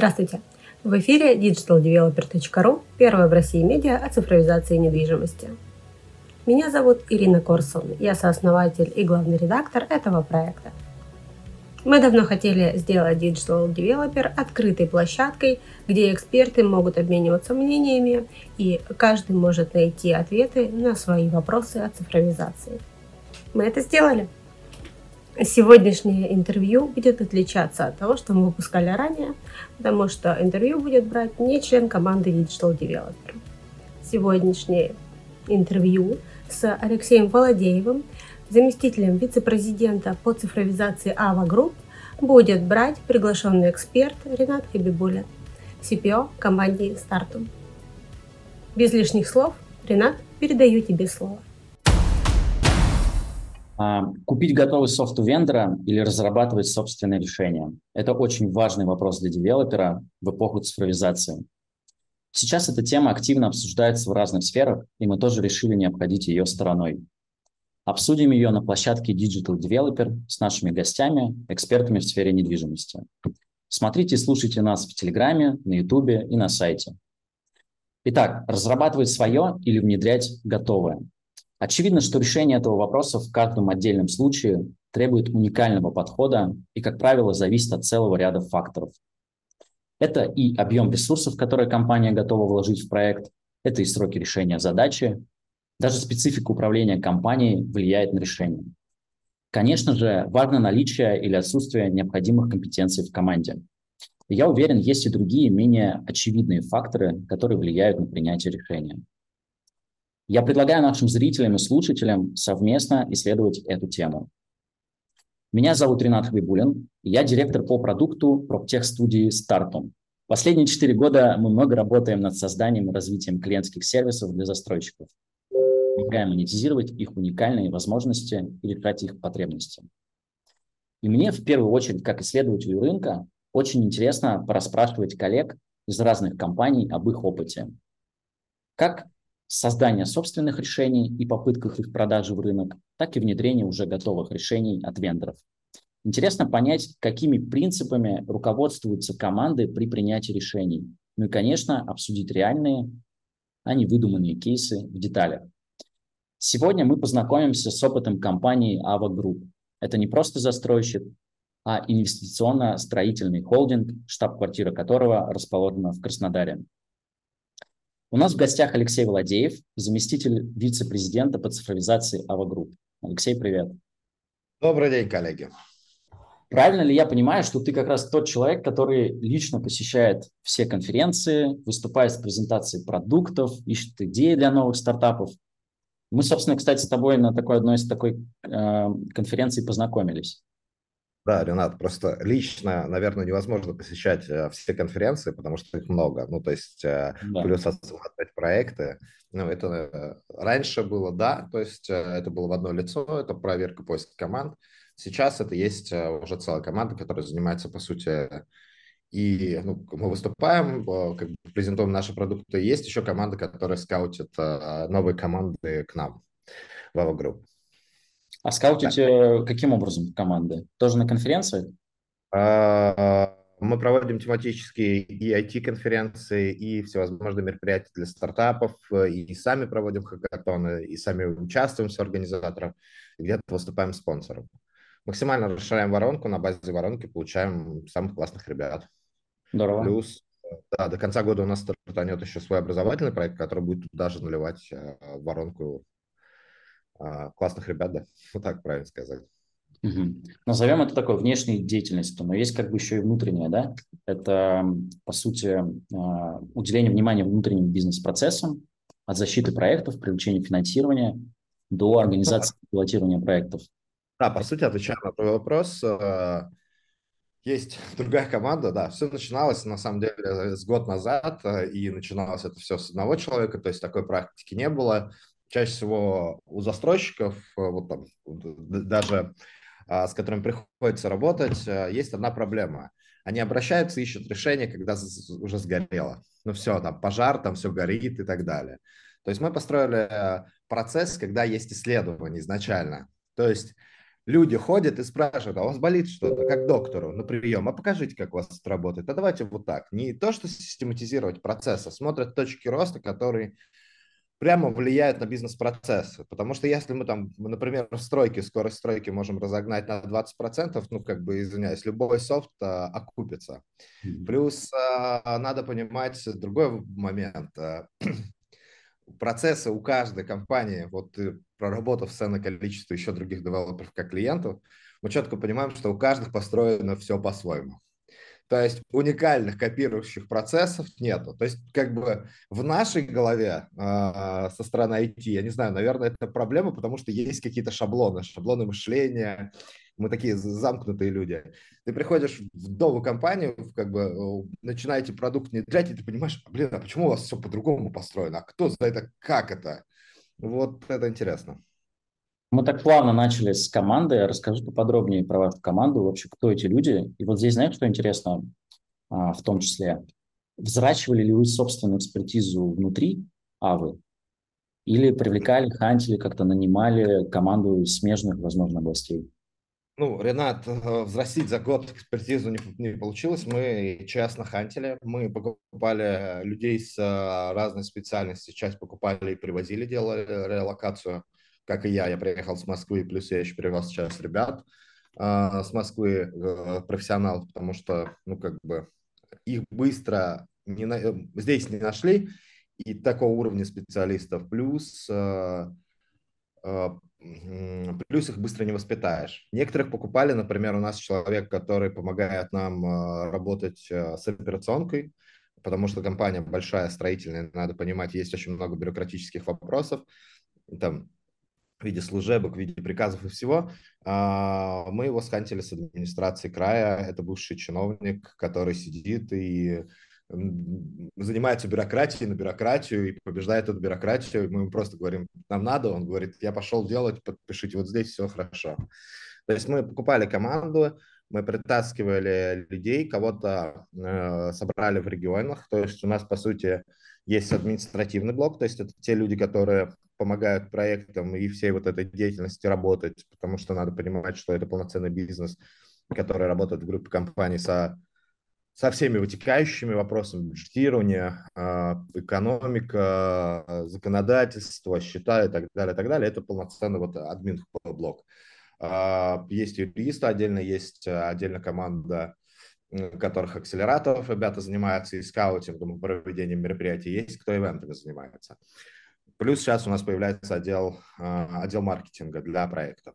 Здравствуйте! В эфире digitaldeveloper.ru, первая в России медиа о цифровизации недвижимости. Меня зовут Ирина Корсун, я сооснователь и главный редактор этого проекта. Мы давно хотели сделать Digital Developer открытой площадкой, где эксперты могут обмениваться мнениями и каждый может найти ответы на свои вопросы о цифровизации. Мы это сделали – Сегодняшнее интервью будет отличаться от того, что мы выпускали ранее, потому что интервью будет брать не член команды Digital Developer. Сегодняшнее интервью с Алексеем Владеевым, заместителем вице-президента по цифровизации AVA Group, будет брать приглашенный эксперт Ренат Хабибулин, CPO компании Startum. Без лишних слов, Ренат, передаю тебе слово. А, купить готовый софт у вендора или разрабатывать собственное решение – это очень важный вопрос для девелопера в эпоху цифровизации. Сейчас эта тема активно обсуждается в разных сферах, и мы тоже решили не обходить ее стороной. Обсудим ее на площадке Digital Developer с нашими гостями, экспертами в сфере недвижимости. Смотрите и слушайте нас в Телеграме, на Ютубе и на сайте. Итак, разрабатывать свое или внедрять готовое – Очевидно, что решение этого вопроса в каждом отдельном случае требует уникального подхода и, как правило, зависит от целого ряда факторов. Это и объем ресурсов, которые компания готова вложить в проект, это и сроки решения задачи. Даже специфика управления компанией влияет на решение. Конечно же, важно наличие или отсутствие необходимых компетенций в команде. Я уверен, есть и другие, менее очевидные факторы, которые влияют на принятие решения. Я предлагаю нашим зрителям и слушателям совместно исследовать эту тему. Меня зовут Ренат Хабибулин, я директор по продукту проптех-студии Startum. Последние четыре года мы много работаем над созданием и развитием клиентских сервисов для застройщиков. Помогаем монетизировать их уникальные возможности и решать их потребности. И мне в первую очередь, как исследователю рынка, очень интересно порасспрашивать коллег из разных компаний об их опыте. Как создания собственных решений и попытках их продажи в рынок, так и внедрения уже готовых решений от вендоров. Интересно понять, какими принципами руководствуются команды при принятии решений. Ну и, конечно, обсудить реальные, а не выдуманные кейсы в деталях. Сегодня мы познакомимся с опытом компании AVA Group. Это не просто застройщик, а инвестиционно-строительный холдинг, штаб-квартира которого расположена в Краснодаре. У нас в гостях Алексей Владеев, заместитель вице-президента по цифровизации AVA Group. Алексей, привет. Добрый день, коллеги. Правильно ли я понимаю, что ты как раз тот человек, который лично посещает все конференции, выступает с презентацией продуктов, ищет идеи для новых стартапов? Мы, собственно, кстати, с тобой на такой одной из такой э, конференций познакомились. Да, Ренат, просто лично, наверное, невозможно посещать э, все конференции, потому что их много. Ну, то есть э, да. плюс осматривать проекты. Ну, это э, раньше было, да, то есть это было в одно лицо, это проверка поиска команд. Сейчас это есть уже целая команда, которая занимается, по сути, и ну, мы выступаем, как бы презентуем наши продукты. Есть еще команда, которая скаутит новые команды к нам в Ava Group. А скаутите да. каким образом команды? Тоже на конференциях? А, мы проводим тематические и IT-конференции, и всевозможные мероприятия для стартапов, и сами проводим хакатоны, и сами участвуем с организатором, где-то выступаем спонсором. Максимально расширяем воронку, на базе воронки получаем самых классных ребят. Здорово. Плюс да, до конца года у нас стартанет еще свой образовательный проект, который будет даже наливать э, воронку классных ребят, да, вот так правильно сказать. Угу. Назовем это такой внешней деятельностью, но есть как бы еще и внутренняя, да? Это, по сути, а, уделение внимания внутренним бизнес-процессам, от защиты проектов, привлечения финансирования до организации пилотирования проектов. Да, по сути, отвечая на твой вопрос, а, есть другая команда, да, все начиналось на самом деле с год назад, и начиналось это все с одного человека, то есть такой практики не было чаще всего у застройщиков, э, вот там, даже а, с которыми приходится работать, э, есть одна проблема. Они обращаются, ищут решение, когда уже сгорело. Ну все, там пожар, там все горит и так далее. То есть мы построили э, процесс, когда есть исследование изначально. То есть люди ходят и спрашивают, а у вас болит что-то, как доктору на прием, а покажите, как у вас это работает. А давайте вот так. Не то, что систематизировать процесс, а смотрят точки роста, которые прямо влияют на бизнес-процессы. Потому что если мы там, например, в стройке, скорость стройки можем разогнать на 20%, ну, как бы, извиняюсь, любой софт а, окупится. Плюс а, надо понимать другой момент. А, процессы у каждой компании, вот проработав ценное количество еще других девелоперов как клиентов, мы четко понимаем, что у каждых построено все по-своему. То есть уникальных копирующих процессов нету. То есть как бы в нашей голове э, со стороны IT, я не знаю, наверное, это проблема, потому что есть какие-то шаблоны, шаблоны мышления. Мы такие замкнутые люди. Ты приходишь в новую компанию, как бы начинаете продукт внедрять, и ты понимаешь, блин, а почему у вас все по-другому построено? А кто за это, как это? Вот это интересно. Мы так плавно начали с команды. Расскажи поподробнее про вашу команду, вообще кто эти люди. И вот здесь, знаешь, что интересно а, в том числе? Взращивали ли вы собственную экспертизу внутри Авы? Или привлекали, хантили, как-то нанимали команду из смежных, возможно, областей? Ну, Ренат, э, взрастить за год экспертизу не, не получилось. Мы честно хантили. Мы покупали людей с э, разной специальности. Часть покупали и привозили, делали релокацию как и я, я приехал с Москвы, плюс я еще привез сейчас ребят э, с Москвы, э, профессионалов, потому что, ну, как бы, их быстро не на, э, здесь не нашли, и такого уровня специалистов, плюс, э, э, плюс их быстро не воспитаешь. Некоторых покупали, например, у нас человек, который помогает нам э, работать э, с операционкой, потому что компания большая, строительная, надо понимать, есть очень много бюрократических вопросов, там в виде служебок, в виде приказов и всего. А, мы его схантили с администрации края. Это бывший чиновник, который сидит и занимается бюрократией на бюрократию и побеждает эту бюрократию. Мы ему просто говорим, нам надо. Он говорит, я пошел делать, подпишите, вот здесь все хорошо. То есть мы покупали команду, мы притаскивали людей, кого-то э, собрали в регионах. То есть у нас, по сути, есть административный блок, то есть это те люди, которые помогают проектам и всей вот этой деятельности работать, потому что надо понимать, что это полноценный бизнес, который работает в группе компаний со, со всеми вытекающими вопросами бюджетирования, а, экономика, законодательство, счета и так далее, и так далее. Это полноценный вот админ блок. А, есть юристы отдельно, есть отдельно команда которых акселераторов ребята занимаются и скаутингом, проведением мероприятий, есть кто ивентами занимается. Плюс сейчас у нас появляется отдел, а, отдел маркетинга для проектов.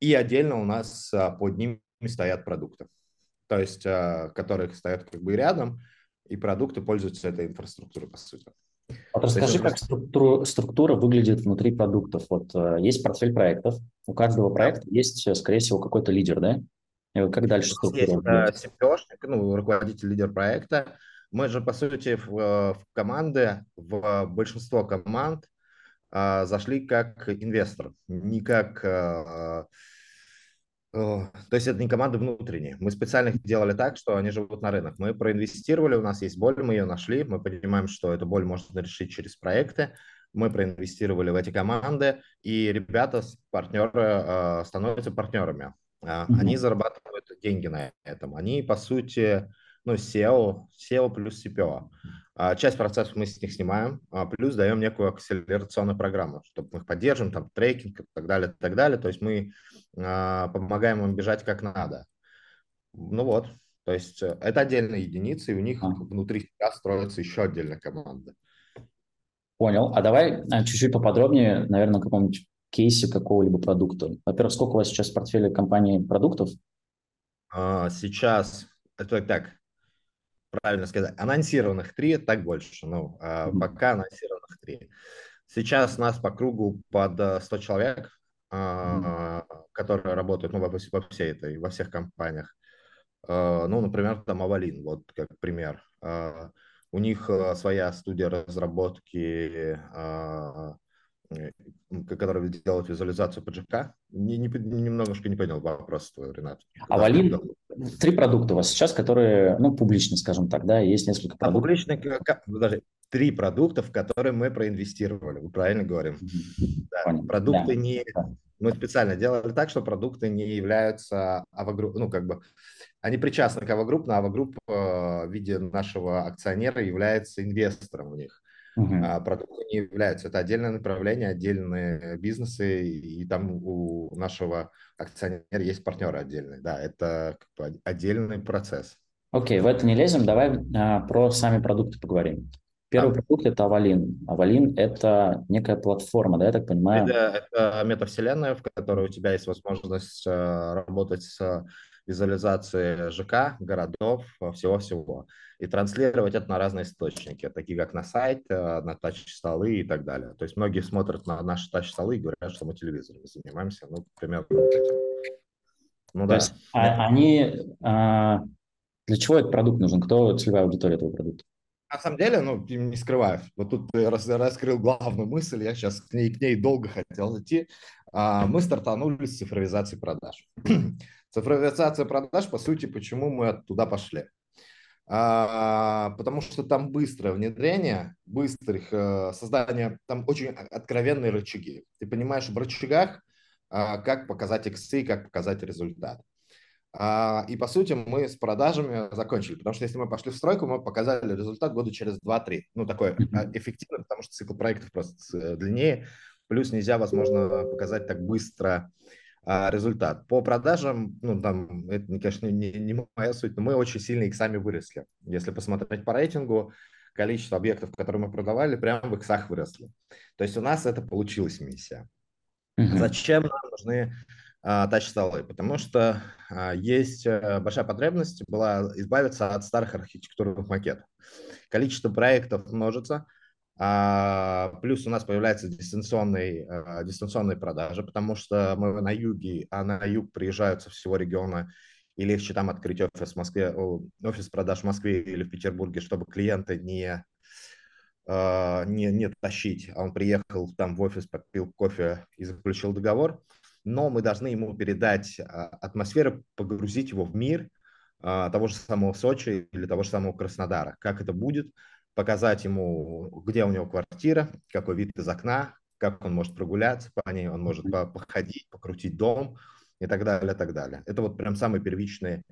И отдельно у нас а, под ними стоят продукты, то есть а, которые стоят как бы рядом, и продукты пользуются этой инфраструктурой, по сути. Вот расскажи, как структура, структура выглядит внутри продуктов. Вот есть портфель проектов, у каждого проекта есть, скорее всего, какой-то лидер, да? И как дальше структура? Есть CPO, ну, руководитель, лидер проекта. Мы же, по сути, в, в команды, в большинство команд зашли как инвестор, не как... А, а, то есть это не команды внутренние. Мы специально их делали так, что они живут на рынок. Мы проинвестировали, у нас есть боль, мы ее нашли, мы понимаем, что эту боль можно решить через проекты. Мы проинвестировали в эти команды, и ребята, партнеры, становятся партнерами. Они зарабатывают деньги на этом. Они, по сути, ну, SEO, SEO плюс CPO. А, часть процессов мы с них снимаем, а, плюс даем некую акселерационную программу, чтобы мы их поддержим, там, трекинг и так далее, и так далее. То есть мы а, помогаем им бежать как надо. Ну вот, то есть э, это отдельные единицы, и у них а. внутри себя строится еще отдельная команда. Понял. А давай чуть-чуть поподробнее, наверное, каком-нибудь кейсе какого-либо продукта. Во-первых, сколько у вас сейчас в портфеле компании продуктов? Сейчас, это так, правильно сказать, анонсированных три, так больше. Ну, mm-hmm. пока анонсированных три. Сейчас нас по кругу под 100 человек, mm-hmm. которые работают ну, во, во всей этой, во всех компаниях. А, ну, например, там Авалин, вот как пример. У них своя студия разработки Э, который делает визуализацию PGK. Не, не, немножко не понял вопрос твой, Ренат. А Валин, три продукта у вас сейчас, которые, ну, публичны, скажем так, да, есть несколько продуктов. А публичные, даже три продукта, в которые мы проинвестировали, вы правильно говорим. Да, продукты да. не, Мы специально делали так, что продукты не являются авогрупп, ну, как бы, они причастны к авогрупп, но авогрупп в виде нашего акционера является инвестором в них. Uh-huh. А продукты не являются. Это отдельное направление, отдельные бизнесы, и там у нашего акционера есть партнеры отдельные. Да, это как бы отдельный процесс. Окей, в это не лезем. Давай а, про сами продукты поговорим. Первый да. продукт – это Авалин. Авалин – это некая платформа, да, я так понимаю? Это, это метавселенная, в которой у тебя есть возможность э, работать с визуализацией ЖК, городов, всего-всего. И транслировать это на разные источники, такие как на сайт, э, на тач-столы и так далее. То есть многие смотрят на наши тач-столы и говорят, что мы телевизорами занимаемся. Ну, примерно этим. Ну, То да. есть а, они... А, для чего этот продукт нужен? Кто целевая аудитория этого продукта? На самом деле, ну, не скрываю, вот тут ты рас, раскрыл главную мысль, я сейчас к ней, к ней долго хотел зайти. А, мы стартанули с цифровизации продаж. Цифровизация продаж, по сути, почему мы туда пошли? А, потому что там быстрое внедрение, быстрых э, создание, там очень откровенные рычаги. Ты понимаешь в рычагах, а, как показать иксы, как показать результат. А, и, по сути, мы с продажами закончили, потому что если мы пошли в стройку, мы показали результат года через 2-3. Ну, такой эффективный, потому что цикл проектов просто э, длиннее, плюс нельзя, возможно, показать так быстро результат. По продажам, ну, там, это, конечно, не, не моя суть, но мы очень сильно их сами выросли. Если посмотреть по рейтингу, количество объектов, которые мы продавали, прямо в иксах выросли. То есть у нас это получилась миссия. Uh-huh. Зачем нам нужны а, тач-столы, потому что а, есть э, большая потребность была избавиться от старых архитектурных макетов. Количество проектов множится, а, плюс у нас появляется дистанционные, дистанционные продажи, потому что мы на юге, а на юг приезжают со всего региона, и легче там открыть офис в Москве, офис продаж в Москве или в Петербурге, чтобы клиента не не, не тащить, а он приехал там в офис, попил кофе и заключил договор но мы должны ему передать а, атмосферу, погрузить его в мир а, того же самого Сочи или того же самого Краснодара. Как это будет, показать ему, где у него квартира, какой вид из окна, как он может прогуляться по ней, он может походить, покрутить дом и так далее, и так далее. Это вот прям самые первичные,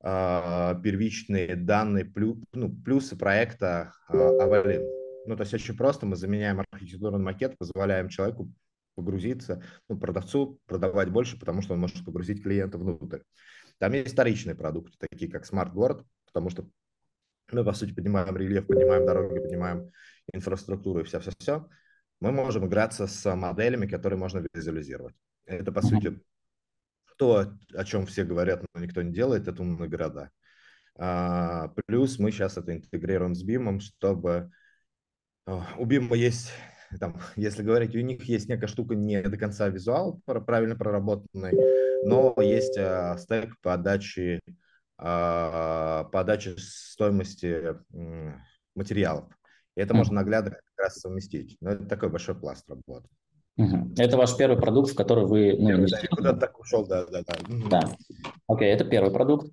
а, первичные данные, плюс, ну, плюсы проекта Авалин. Ну, то есть очень просто, мы заменяем архитектурный макет, позволяем человеку погрузиться, ну, продавцу продавать больше, потому что он может погрузить клиента внутрь. Там есть вторичные продукты, такие как Smart Город, потому что мы, по сути, поднимаем рельеф, поднимаем дороги, поднимаем инфраструктуру и все-все-все. Мы можем играться с моделями, которые можно визуализировать. Это, по сути, то, о чем все говорят, но никто не делает, это умные города. А, плюс мы сейчас это интегрируем с BIM, чтобы а, у BIM есть там, если говорить, у них есть некая штука не до конца визуал правильно проработанный, но есть э, стек подачи, э, подачи стоимости материалов. И это можно наглядно как раз совместить. Но это такой большой пласт работы. Угу. Это ваш первый продукт, в который вы... Ну, первый, да, куда-то так ушел, да, да, да. Да. Окей, это первый продукт.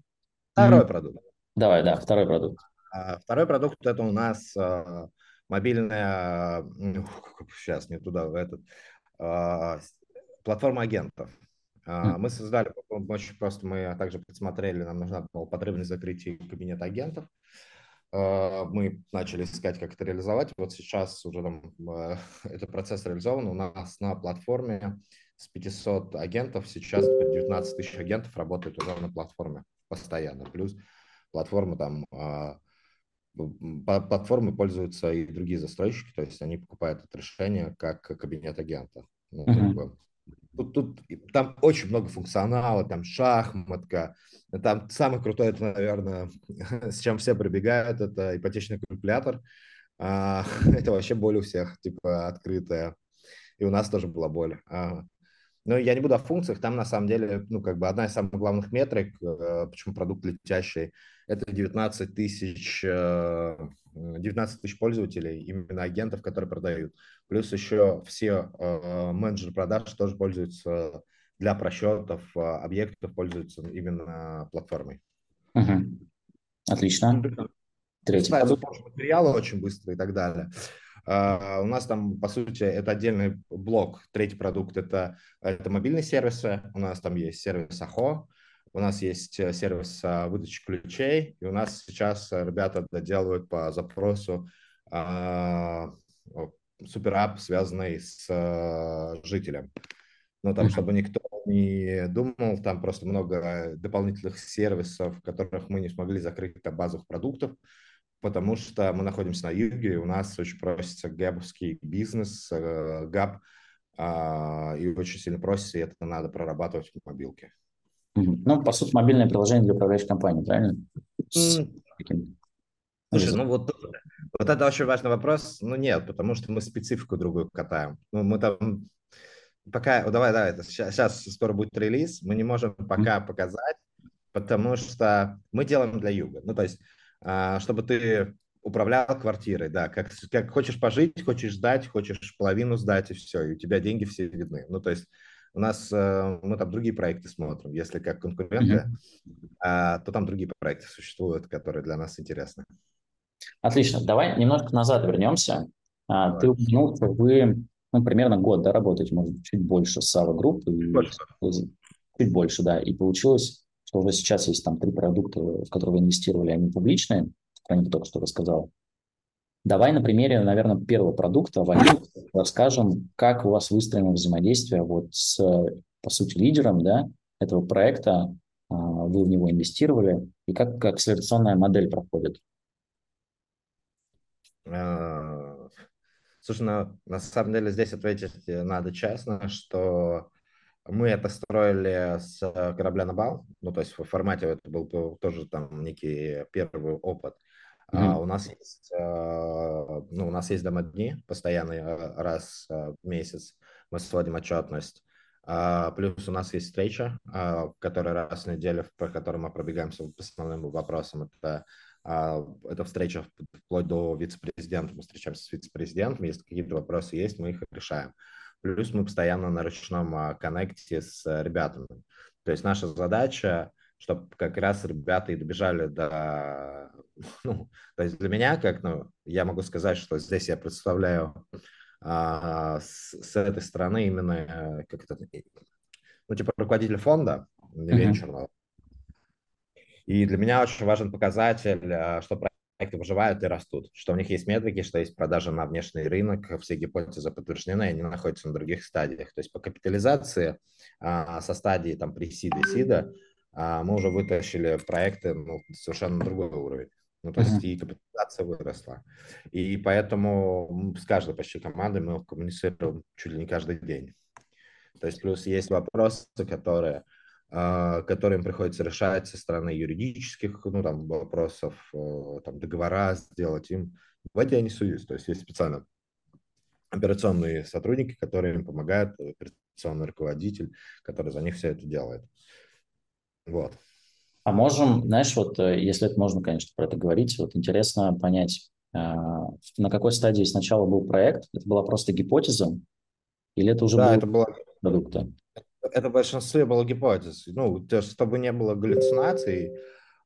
Второй mm. продукт. Давай, да, второй продукт. А, второй продукт это у нас а, мобильная, сейчас не туда, в этот, а, платформа агентов. А, мы создали, очень просто мы также посмотрели, нам нужна была потребность закрытия кабинета агентов. А, мы начали искать, как это реализовать. Вот сейчас уже там, этот процесс реализован. У нас на платформе с 500 агентов, сейчас 19 тысяч агентов работают уже на платформе постоянно. Плюс платформа там платформы пользуются и другие застройщики, то есть они покупают это решение как кабинет агента. Ну, uh-huh. как бы, тут, тут, там очень много функционала, там шахматка, там самое крутое, это, наверное, с чем все прибегают, это ипотечный калькулятор. А, это вообще боль у всех, типа, открытая. И у нас тоже была боль. Но я не буду о функциях, там на самом деле, ну, как бы одна из самых главных метрик, э, почему продукт летящий, это 19 тысяч, 19 э, тысяч пользователей, именно агентов, которые продают. Плюс еще все э, менеджеры продаж тоже пользуются для просчетов объектов, пользуются именно платформой. Угу. Отлично. Третий материалы очень быстро и так далее. Uh, у нас там, по сути, это отдельный блок. Третий продукт это, это мобильные сервисы. У нас там есть сервис АХО, у нас есть э, сервис uh, выдачи ключей, и у нас сейчас ребята доделывают по запросу uh, суперап, связанный с жителем. Ну, там, чтобы никто не думал, там просто много дополнительных сервисов, которых мы не смогли закрыть до базовых продуктов, потому что мы находимся на юге, и у нас очень просится гэбовский бизнес, э, габ, а, и очень сильно просится, и это надо прорабатывать в мобилке. Ну, по сути, мобильное приложение для управляющей компании, правильно? Слушай, ну вот, вот это очень важный вопрос. Ну нет, потому что мы специфику другую катаем. Ну, мы там пока, давай, давай, это сейчас, сейчас скоро будет релиз, мы не можем пока mm-hmm. показать, потому что мы делаем для юга. Ну, то есть, чтобы ты управлял квартирой, да, как, как хочешь пожить, хочешь сдать, хочешь половину сдать, и все, и у тебя деньги все видны. Ну, то есть, у нас, э, мы там другие проекты смотрим, если как конкуренты, mm-hmm. то там другие проекты существуют, которые для нас интересны. Отлично, давай немножко назад вернемся. А, давай. Ты упомянул, что вы ну, примерно год, да, работаете, может, чуть больше с AVA Group. Чуть больше. Чуть больше, да. И получилось, что уже сейчас есть там три продукта, в которые инвестировали, они публичные, про них только что рассказал. Давай на примере, наверное, первого продукта Валют расскажем, как у вас выстроено взаимодействие вот с, по сути, лидером да, этого проекта, а, вы в него инвестировали, и как, как акселерационная модель проходит. А, Слушай, ну, на самом деле здесь ответить надо честно, что мы это строили с корабля на бал, ну, то есть в формате это был тоже там некий первый опыт. Mm-hmm. А, у нас есть, а, ну, у нас есть дома-дни постоянный а, раз в месяц, мы сводим отчетность. А, плюс у нас есть встреча, а, которая раз в неделю, по которой мы пробегаемся по основным вопросам. Это а, это встреча вплоть до вице-президента. Мы встречаемся с вице-президентом, если какие-то вопросы есть, мы их решаем. Плюс мы постоянно на ручном а, коннекте с ребятами. То есть наша задача, чтобы как раз ребята и добежали до... Ну, то есть для меня, как, ну, я могу сказать, что здесь я представляю а, с, с этой стороны именно э, как это, ну, типа руководитель фонда венчурного, mm-hmm. И для меня очень важен показатель, э, что проекты выживают и растут, что у них есть метрики, что есть продажа на внешний рынок, все гипотезы подтверждены, они находятся на других стадиях. То есть по капитализации а, со стадии там при сиде сида а, мы уже вытащили проекты ну, совершенно другой уровень. Ну, то есть и капитализация выросла. И поэтому с каждой почти командой мы коммуницируем чуть ли не каждый день. То есть плюс есть вопросы, которые которые им приходится решать со стороны юридических ну, там, вопросов, э, там, договора сделать им. В эти я не суюсь. То есть есть специально операционные сотрудники, которые им помогают, операционный руководитель, который за них все это делает. Вот. А можем, знаешь, вот э, если это можно, конечно, про это говорить, вот интересно понять, а, на какой стадии сначала был проект, это была просто гипотеза, или это уже да, был это была продукта? Это в большинстве было гипотез. Ну, то чтобы не было галлюцинаций,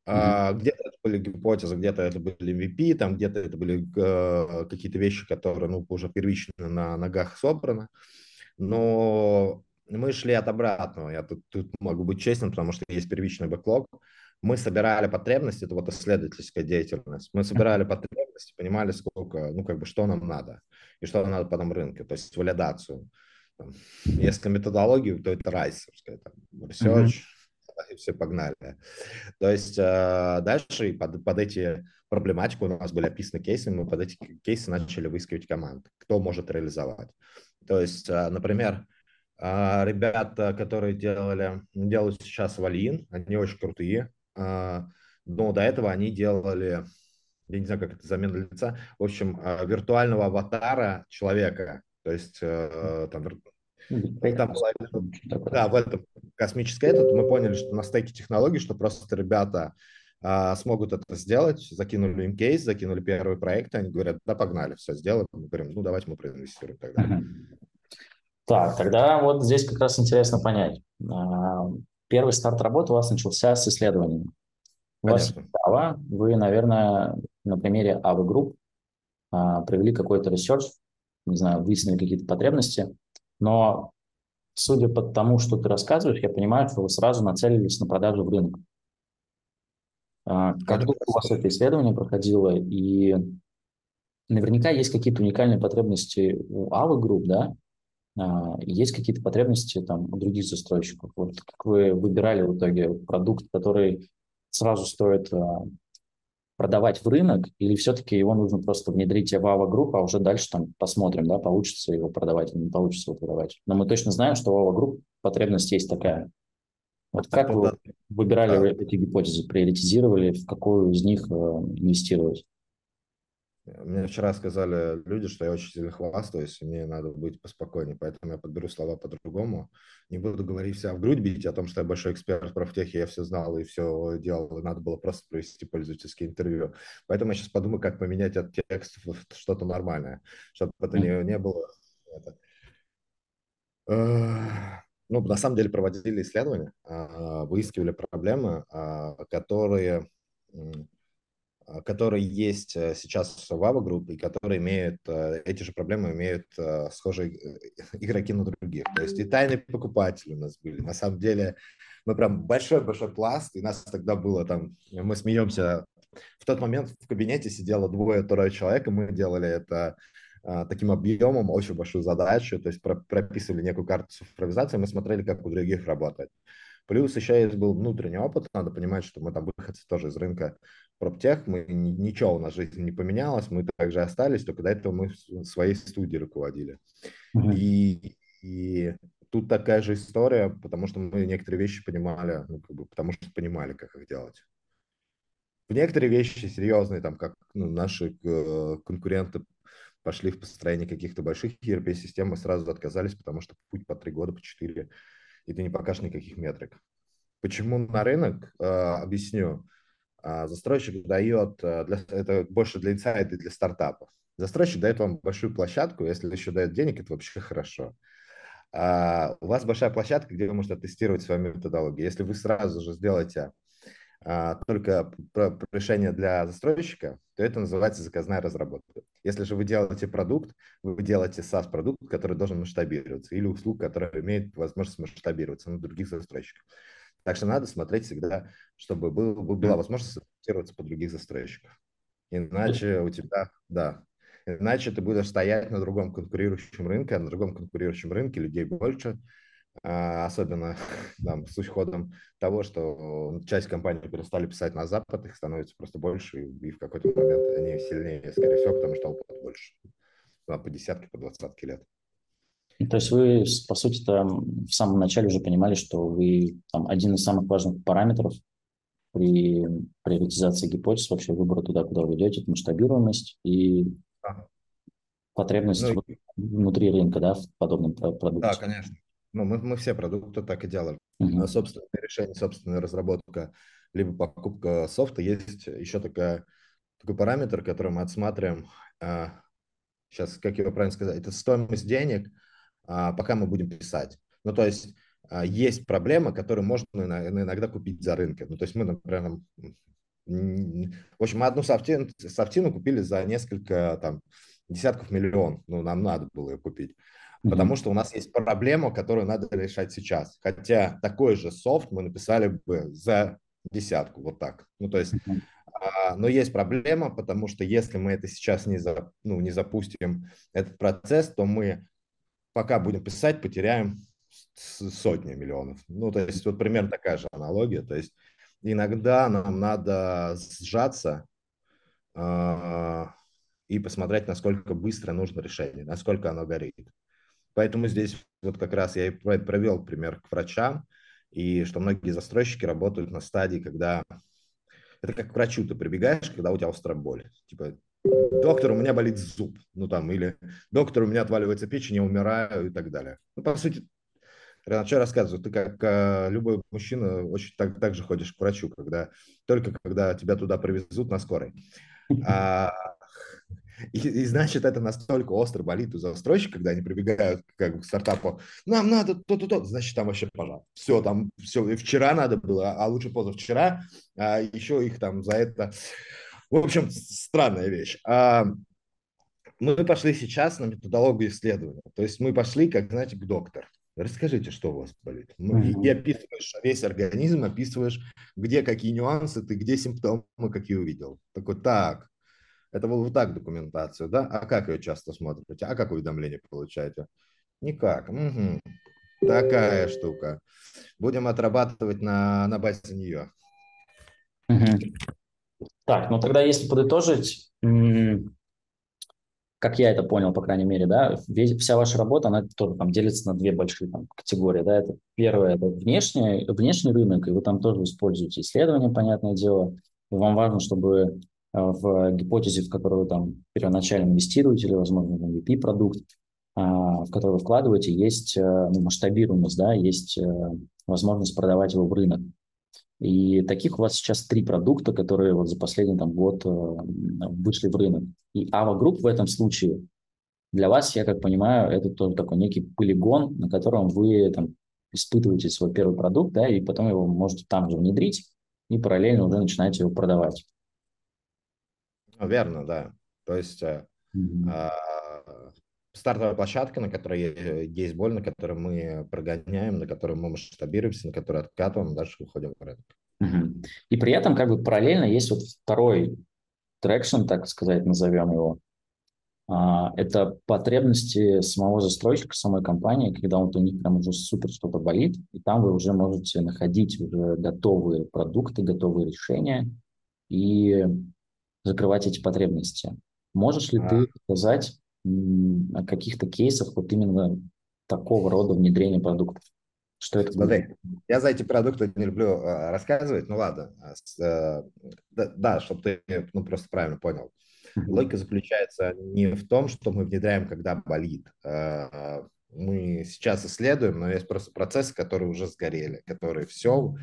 mm-hmm. где-то это были гипотезы, где-то это были MVP, там где-то это были а, какие-то вещи, которые, ну, уже первично на ногах собраны. Но мы шли от обратного. Я тут, тут могу быть честным, потому что есть первичный бэклог. Мы собирали потребности, это вот исследовательская деятельность. Мы собирали потребности, понимали, сколько, ну, как бы, что нам надо и что надо потом рынке, то есть валидацию. Там, если методологию, то это райсерская, там, research, mm-hmm. и все погнали. То есть э, дальше под, под эти проблематику у нас были описаны кейсы, мы под эти кейсы начали выискивать команд, кто может реализовать. То есть, э, например, э, ребята, которые делали, делают сейчас Валин, они очень крутые, э, но до этого они делали, я не знаю, как это замена лица, в общем, э, виртуального аватара человека, то есть э, там, там была, да, в этом космический этот, мы поняли, что на стеке технологий, что просто ребята а, смогут это сделать, закинули им кейс, закинули первый проект, они говорят, да, погнали, все сделаем. Мы говорим, ну, давайте мы проинвестируем тогда. Так, тогда вот здесь как раз интересно понять. А, первый старт работы у вас начался с исследованием. У вас, вы, наверное, на примере AVA Group провели какой-то research, не знаю, выяснили какие-то потребности, но судя по тому, что ты рассказываешь, я понимаю, что вы сразу нацелились на продажу в рынок. А, как долго у вас это исследование проходило? И наверняка есть какие-то уникальные потребности у Авы Group, да? А, есть какие-то потребности там у других застройщиков. Вот как вы выбирали в итоге продукт, который сразу стоит а, продавать в рынок, или все-таки его нужно просто внедрить в AVA Group, а уже дальше там посмотрим, да, получится его продавать или не получится его продавать. Но мы точно знаем, что у AVA Group потребность есть такая. Вот как вы выбирали эти гипотезы, приоритизировали, в какую из них э, инвестировать? Мне вчера сказали люди, что я очень сильно хвастаюсь, и мне надо быть поспокойнее, поэтому я подберу слова по-другому. Не буду говорить вся в грудь бить о том, что я большой эксперт в профтехе, я все знал и все делал, и надо было просто провести пользовательские интервью. Поэтому я сейчас подумаю, как поменять этот текст в что-то нормальное, чтобы это не, не было... Это... Ну, на самом деле проводили исследования, а, выискивали проблемы, а, которые которые есть э, сейчас в Ava Group и которые имеют, э, эти же проблемы имеют э, схожие игроки на других. То есть и тайные покупатели у нас были. На самом деле мы прям большой-большой пласт, и нас тогда было там, мы смеемся, в тот момент в кабинете сидело двое-трое человек, и мы делали это таким объемом, очень большую задачу, то есть прописывали некую карту цифровизации, мы смотрели, как у других работает. Плюс еще есть был внутренний опыт, надо понимать, что мы там выходцы тоже из рынка проптех, мы ничего у нас жизни не поменялось, мы также остались, только до этого мы своей студией руководили. Mm-hmm. И, и тут такая же история, потому что мы некоторые вещи понимали, ну, как бы, потому что понимали, как их делать. В некоторые вещи серьезные, там, как ну, наши э, конкуренты пошли в построение каких-то больших ERP-систем, мы сразу отказались, потому что путь по три года, по четыре, и ты не покажешь никаких метрик. Почему на рынок? Э, объясню. А застройщик дает, э, для, это больше для инсайда и для стартапов. Застройщик дает вам большую площадку, если еще дает денег, это вообще хорошо. А у вас большая площадка, где вы можете тестировать свою методологию. Если вы сразу же сделаете а, только решение для застройщика, то это называется заказная разработка. Если же вы делаете продукт, вы делаете SaaS-продукт, который должен масштабироваться, или услуг, который имеет возможность масштабироваться на других застройщиков. Так что надо смотреть всегда, чтобы был, была возможность адаптироваться под других застройщиков. Иначе у тебя, да, иначе ты будешь стоять на другом конкурирующем рынке, а на другом конкурирующем рынке людей больше, а, особенно там, с уходом того, что часть компаний перестали писать на Запад, их становится просто больше, и в какой-то момент они сильнее, скорее всего, потому что опыт больше. По десятки, по двадцатки лет. То есть вы, по сути, там в самом начале уже понимали, что вы там, один из самых важных параметров при приоритизации гипотез, вообще выбора туда, куда вы идете, это масштабируемость и потребность ну, внутри рынка, да, в подобном продукте. Да, конечно. Ну, мы, мы все продукты так и делаем. Uh-huh. Собственное решение, собственная разработка, либо покупка софта. Есть еще такая, такой параметр, который мы отсматриваем. Сейчас, а, как его правильно сказать, это стоимость денег – а, пока мы будем писать. Ну, то есть а, есть проблема, которую можно иногда купить за рынком. Ну, то есть мы, например, в общем, мы одну софтину, софтину купили за несколько там, десятков миллион. Ну, нам надо было ее купить. Mm-hmm. Потому что у нас есть проблема, которую надо решать сейчас. Хотя такой же софт мы написали бы за десятку, вот так. Ну, то есть, mm-hmm. а, но есть проблема, потому что если мы это сейчас не, за, ну, не запустим, этот процесс, то мы пока будем писать, потеряем сотни миллионов. Ну, то есть вот примерно такая же аналогия. То есть иногда нам надо сжаться э, и посмотреть, насколько быстро нужно решение, насколько оно горит. Поэтому здесь вот как раз я и провел пример к врачам, и что многие застройщики работают на стадии, когда... Это как к врачу ты прибегаешь, когда у тебя острая боль. Типа, доктор, у меня болит зуб, ну там, или доктор, у меня отваливается печень, я умираю и так далее. Ну, по сути, я рассказываю? Ты как э, любой мужчина очень так, так же ходишь к врачу, когда только когда тебя туда привезут на скорой. А, и, и значит, это настолько остро болит у застройщика, когда они прибегают как к стартапу, нам надо то-то, то, значит, там вообще пожар. Все, там все, и вчера надо было, а лучше позавчера, а еще их там за это в общем, странная вещь. А, мы пошли сейчас на методологию исследования. То есть мы пошли, как, знаете, к доктору. Расскажите, что у вас болит. Ну, uh-huh. И описываешь весь организм, описываешь, где какие нюансы, ты где симптомы, какие увидел. Такой, так, это вот так документацию, да? А как ее часто смотрите? А как уведомления получаете? Никак. Угу. Такая штука. Будем отрабатывать на, на базе нее. Угу. Так, ну тогда если подытожить, как я это понял, по крайней мере, да, вся ваша работа, она тоже там делится на две большие там, категории, да, это первое, это внешний, внешний рынок, и вы там тоже используете исследования, понятное дело, и вам важно, чтобы э, в гипотезе, в которую там первоначально инвестируете, или, возможно, в MVP-продукт, а, в который вы вкладываете, есть э, ну, масштабируемость, да, есть э, возможность продавать его в рынок. И таких у вас сейчас три продукта, которые вот за последний там, год э, вышли в рынок. И Ava Group в этом случае для вас, я как понимаю, это тоже такой некий полигон, на котором вы там, испытываете свой первый продукт, да, и потом его можете там же внедрить и параллельно уже начинаете его продавать. Верно, да. То есть mm-hmm стартовая площадка, на которой э, есть боль, на которой мы прогоняем, на которой мы масштабируемся, на которой откатываем, дальше выходим в рынок. Угу. И при этом как бы параллельно есть вот второй traction, так сказать, назовем его. А, это потребности самого застройщика, самой компании, когда вот у них прям уже супер что-то болит, и там вы уже можете находить уже готовые продукты, готовые решения и закрывать эти потребности. Можешь ли а. ты сказать, каких-то кейсах вот именно такого рода внедрения продуктов? Что это Смотри, будет? я за эти продукты не люблю э, рассказывать, ну ладно, а э, да, да чтобы ты ну, просто правильно понял. Логика заключается не в том, что мы внедряем, когда болит. Э, мы сейчас исследуем, но есть просто процессы, которые уже сгорели, которые все,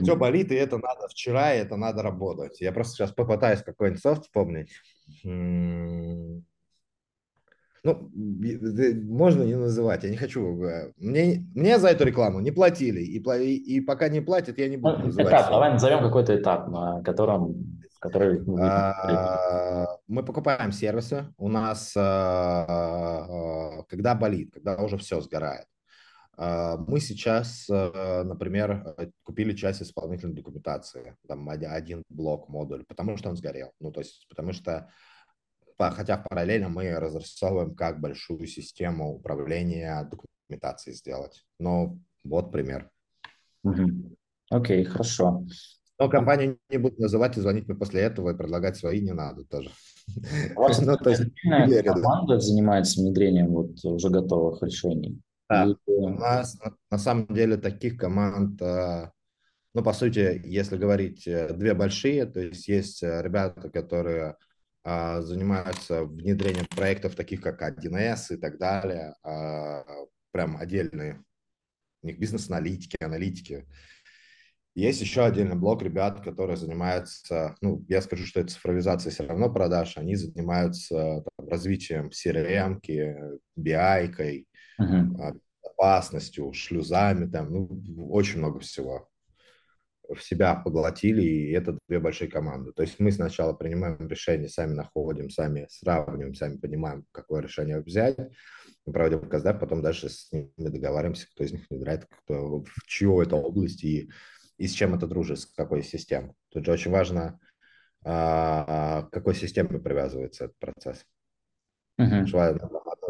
все болит, и это надо вчера, и это надо работать. Я просто сейчас попытаюсь какой-нибудь софт вспомнить. Ну, можно не называть, я не хочу. Э, мне, мне за эту рекламу не платили, и, и пока не платят, я не буду ну, называть. Этап, давай назовем какой-то этап, на котором который... А, мы покупаем сервисы. У нас, а, когда болит, когда уже все сгорает. А, мы сейчас, например, купили часть исполнительной документации, там один блок, модуль, потому что он сгорел. Ну, то есть, потому что хотя параллельно мы разрисовываем, как большую систему управления документацией сделать. Но вот пример. Окей, okay, хорошо. Но компанию не буду называть и звонить мне после этого и предлагать свои не надо тоже. У вас ну, то есть, команда занимается внедрением вот уже готовых решений? Да, и... у нас на, самом деле таких команд, э, ну, по сути, если говорить, э, две большие, то есть есть э, ребята, которые занимаются внедрением проектов таких как 1С и так далее, а, прям отдельные. У них бизнес-аналитики, аналитики. Есть еще отдельный блок ребят, которые занимаются, ну, я скажу, что это цифровизация все равно продаж, они занимаются там, развитием CRM, BI, uh-huh. безопасностью, шлюзами, там, ну, очень много всего в себя поглотили, и это две большие команды. То есть мы сначала принимаем решение, сами находим, сами сравниваем, сами понимаем, какое решение взять, проводим показ, да, потом дальше с ними договариваемся, кто из них внедряет, кто, в чью это область и, и с чем это дружит, с какой системой. Тут же очень важно, а, к какой системе привязывается этот процесс. Uh-huh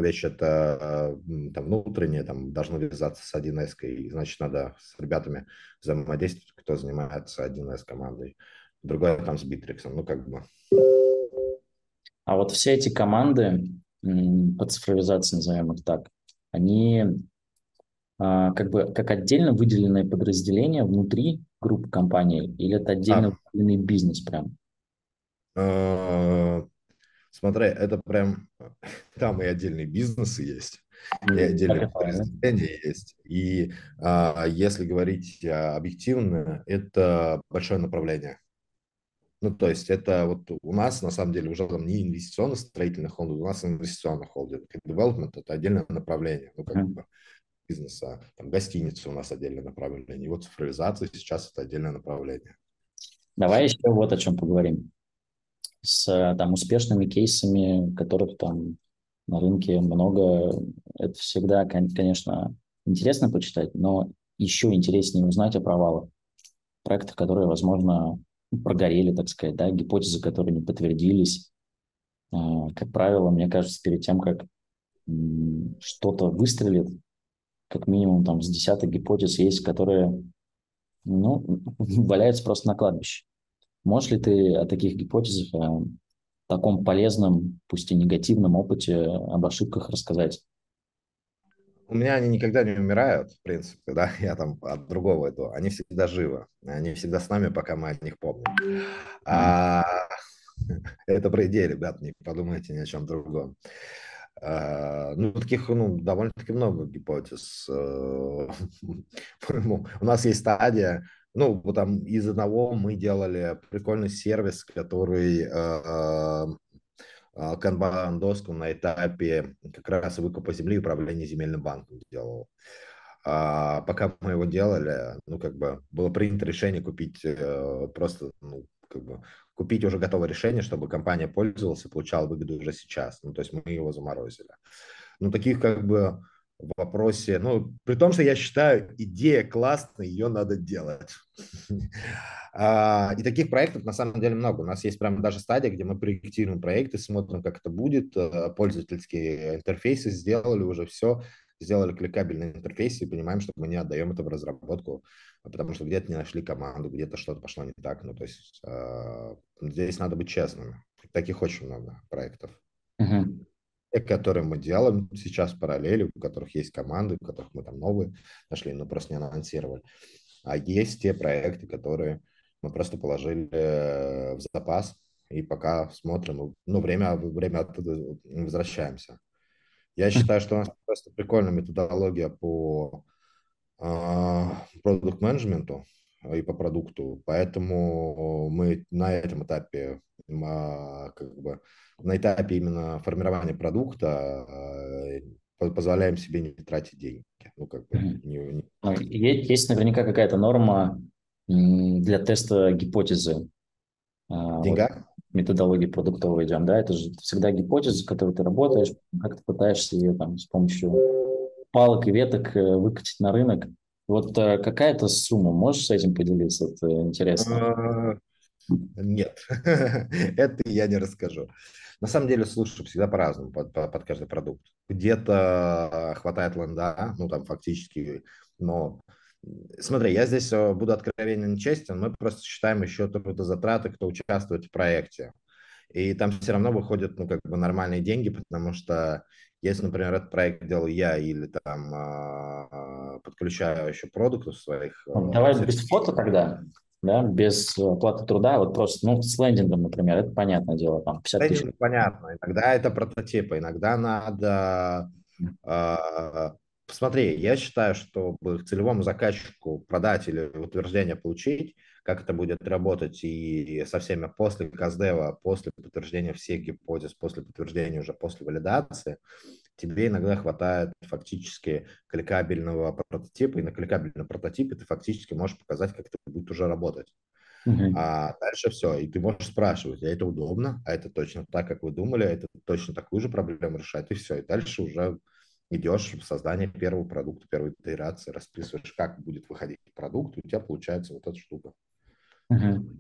вещь это там, внутреннее, там, должно вязаться с 1С, и значит, надо с ребятами взаимодействовать, кто занимается 1С командой. Другое там с Битриксом, ну, как бы. А вот все эти команды по цифровизации, назовем их так, они а, как бы как отдельно выделенные подразделения внутри группы компаний или это отдельно а. выделенный бизнес прям? Смотри, это прям там и отдельные бизнесы есть, и отдельные подразделения есть. И а, если говорить а, объективно, это большое направление. Ну, то есть это вот у нас, на самом деле, уже там не инвестиционно-строительный холдинг, у нас инвестиционный холдинг. Development – это отдельное направление, ну, как бы бизнеса. Там гостиница у нас отдельное направление. И вот цифровизация сейчас – это отдельное направление. Давай еще вот о чем поговорим. С там успешными кейсами, которых там на рынке много. Это всегда, конечно, интересно почитать, но еще интереснее узнать о провалах. Проектах, которые, возможно, прогорели, так сказать, да, гипотезы, которые не подтвердились. А, как правило, мне кажется, перед тем, как что-то выстрелит, как минимум там с десяток гипотез есть, которые ну, валяются просто на кладбище. Можешь ли ты о таких гипотезах, о таком полезном, пусть и негативном опыте, об ошибках рассказать? У меня они никогда не умирают, в принципе, да, я там от другого иду. Они всегда живы, они всегда с нами, пока мы о них помним. А, это про идеи, ребят, не подумайте ни о чем другом. А, ну, таких ну, довольно-таки много гипотез. Э, у нас есть стадия, ну, там из одного мы делали прикольный сервис, который э, э, канбан-доску на этапе как раз выкупа земли и управления земельным банком делал. А пока мы его делали, ну, как бы было принято решение купить просто, ну, как бы купить уже готовое решение, чтобы компания пользовалась и получала выгоду уже сейчас. Ну, то есть мы его заморозили. Ну, таких как бы в вопросе, ну, при том, что я считаю, идея классная, ее надо делать. А, и таких проектов на самом деле много. У нас есть прям даже стадия, где мы проектируем проекты, смотрим, как это будет, э, пользовательские интерфейсы сделали уже все, сделали кликабельный интерфейс и понимаем, что мы не отдаем это в разработку потому что где-то не нашли команду, где-то что-то пошло не так. Ну, то есть э, здесь надо быть честными. Таких очень много проектов. Uh-huh. Те, которые мы делаем сейчас в параллели, у которых есть команды, у которых мы там новые нашли, но просто не анонсировали. А есть те проекты, которые мы просто положили э, в запас, и пока смотрим, ну, время, время оттуда возвращаемся. Я считаю, что у нас просто прикольная методология по продукт менеджменту и по продукту, поэтому мы на этом этапе а, как бы на этапе именно формирования продукта а, позволяем себе не тратить деньги. Ну, как бы, не, не... А, есть наверняка какая-то норма для теста гипотезы. Деньга? Вот, методологии продуктовой идем, да, это же всегда гипотеза, с которой ты работаешь, как ты пытаешься ее там с помощью палок и веток э, выкатить на рынок. Вот э, какая-то сумма, можешь с этим поделиться? Это интересно. А, нет, это я не расскажу. На самом деле, слушай, всегда по-разному под, под каждый продукт. Где-то хватает ленда, ну там фактически, но Смотри, я здесь э, буду откровенен и честен, мы просто считаем еще трудозатраты, кто участвует в проекте. И там все равно выходят, ну, как бы нормальные деньги, потому что если, например, этот проект делал я или там а, подключаю еще продуктов своих... Ну, давай сервисов. без фото тогда, да, без оплаты труда, вот просто, ну, с лендингом, например, это понятное дело, там 50 тысяч. Понятно, иногда это прототипы, иногда надо... Э, посмотри, я считаю, чтобы целевому заказчику продать или утверждение получить, как это будет работать и со всеми после каздева, после подтверждения всех гипотез, после подтверждения уже после валидации, тебе иногда хватает фактически кликабельного прототипа, и на кликабельном прототипе ты фактически можешь показать, как это будет уже работать. Uh-huh. А дальше все, и ты можешь спрашивать, а это удобно, а это точно так, как вы думали, а это точно такую же проблему решает, и все, и дальше уже идешь в создание первого продукта, первой итерации, расписываешь, как будет выходить продукт, и у тебя получается вот эта штука. Угу.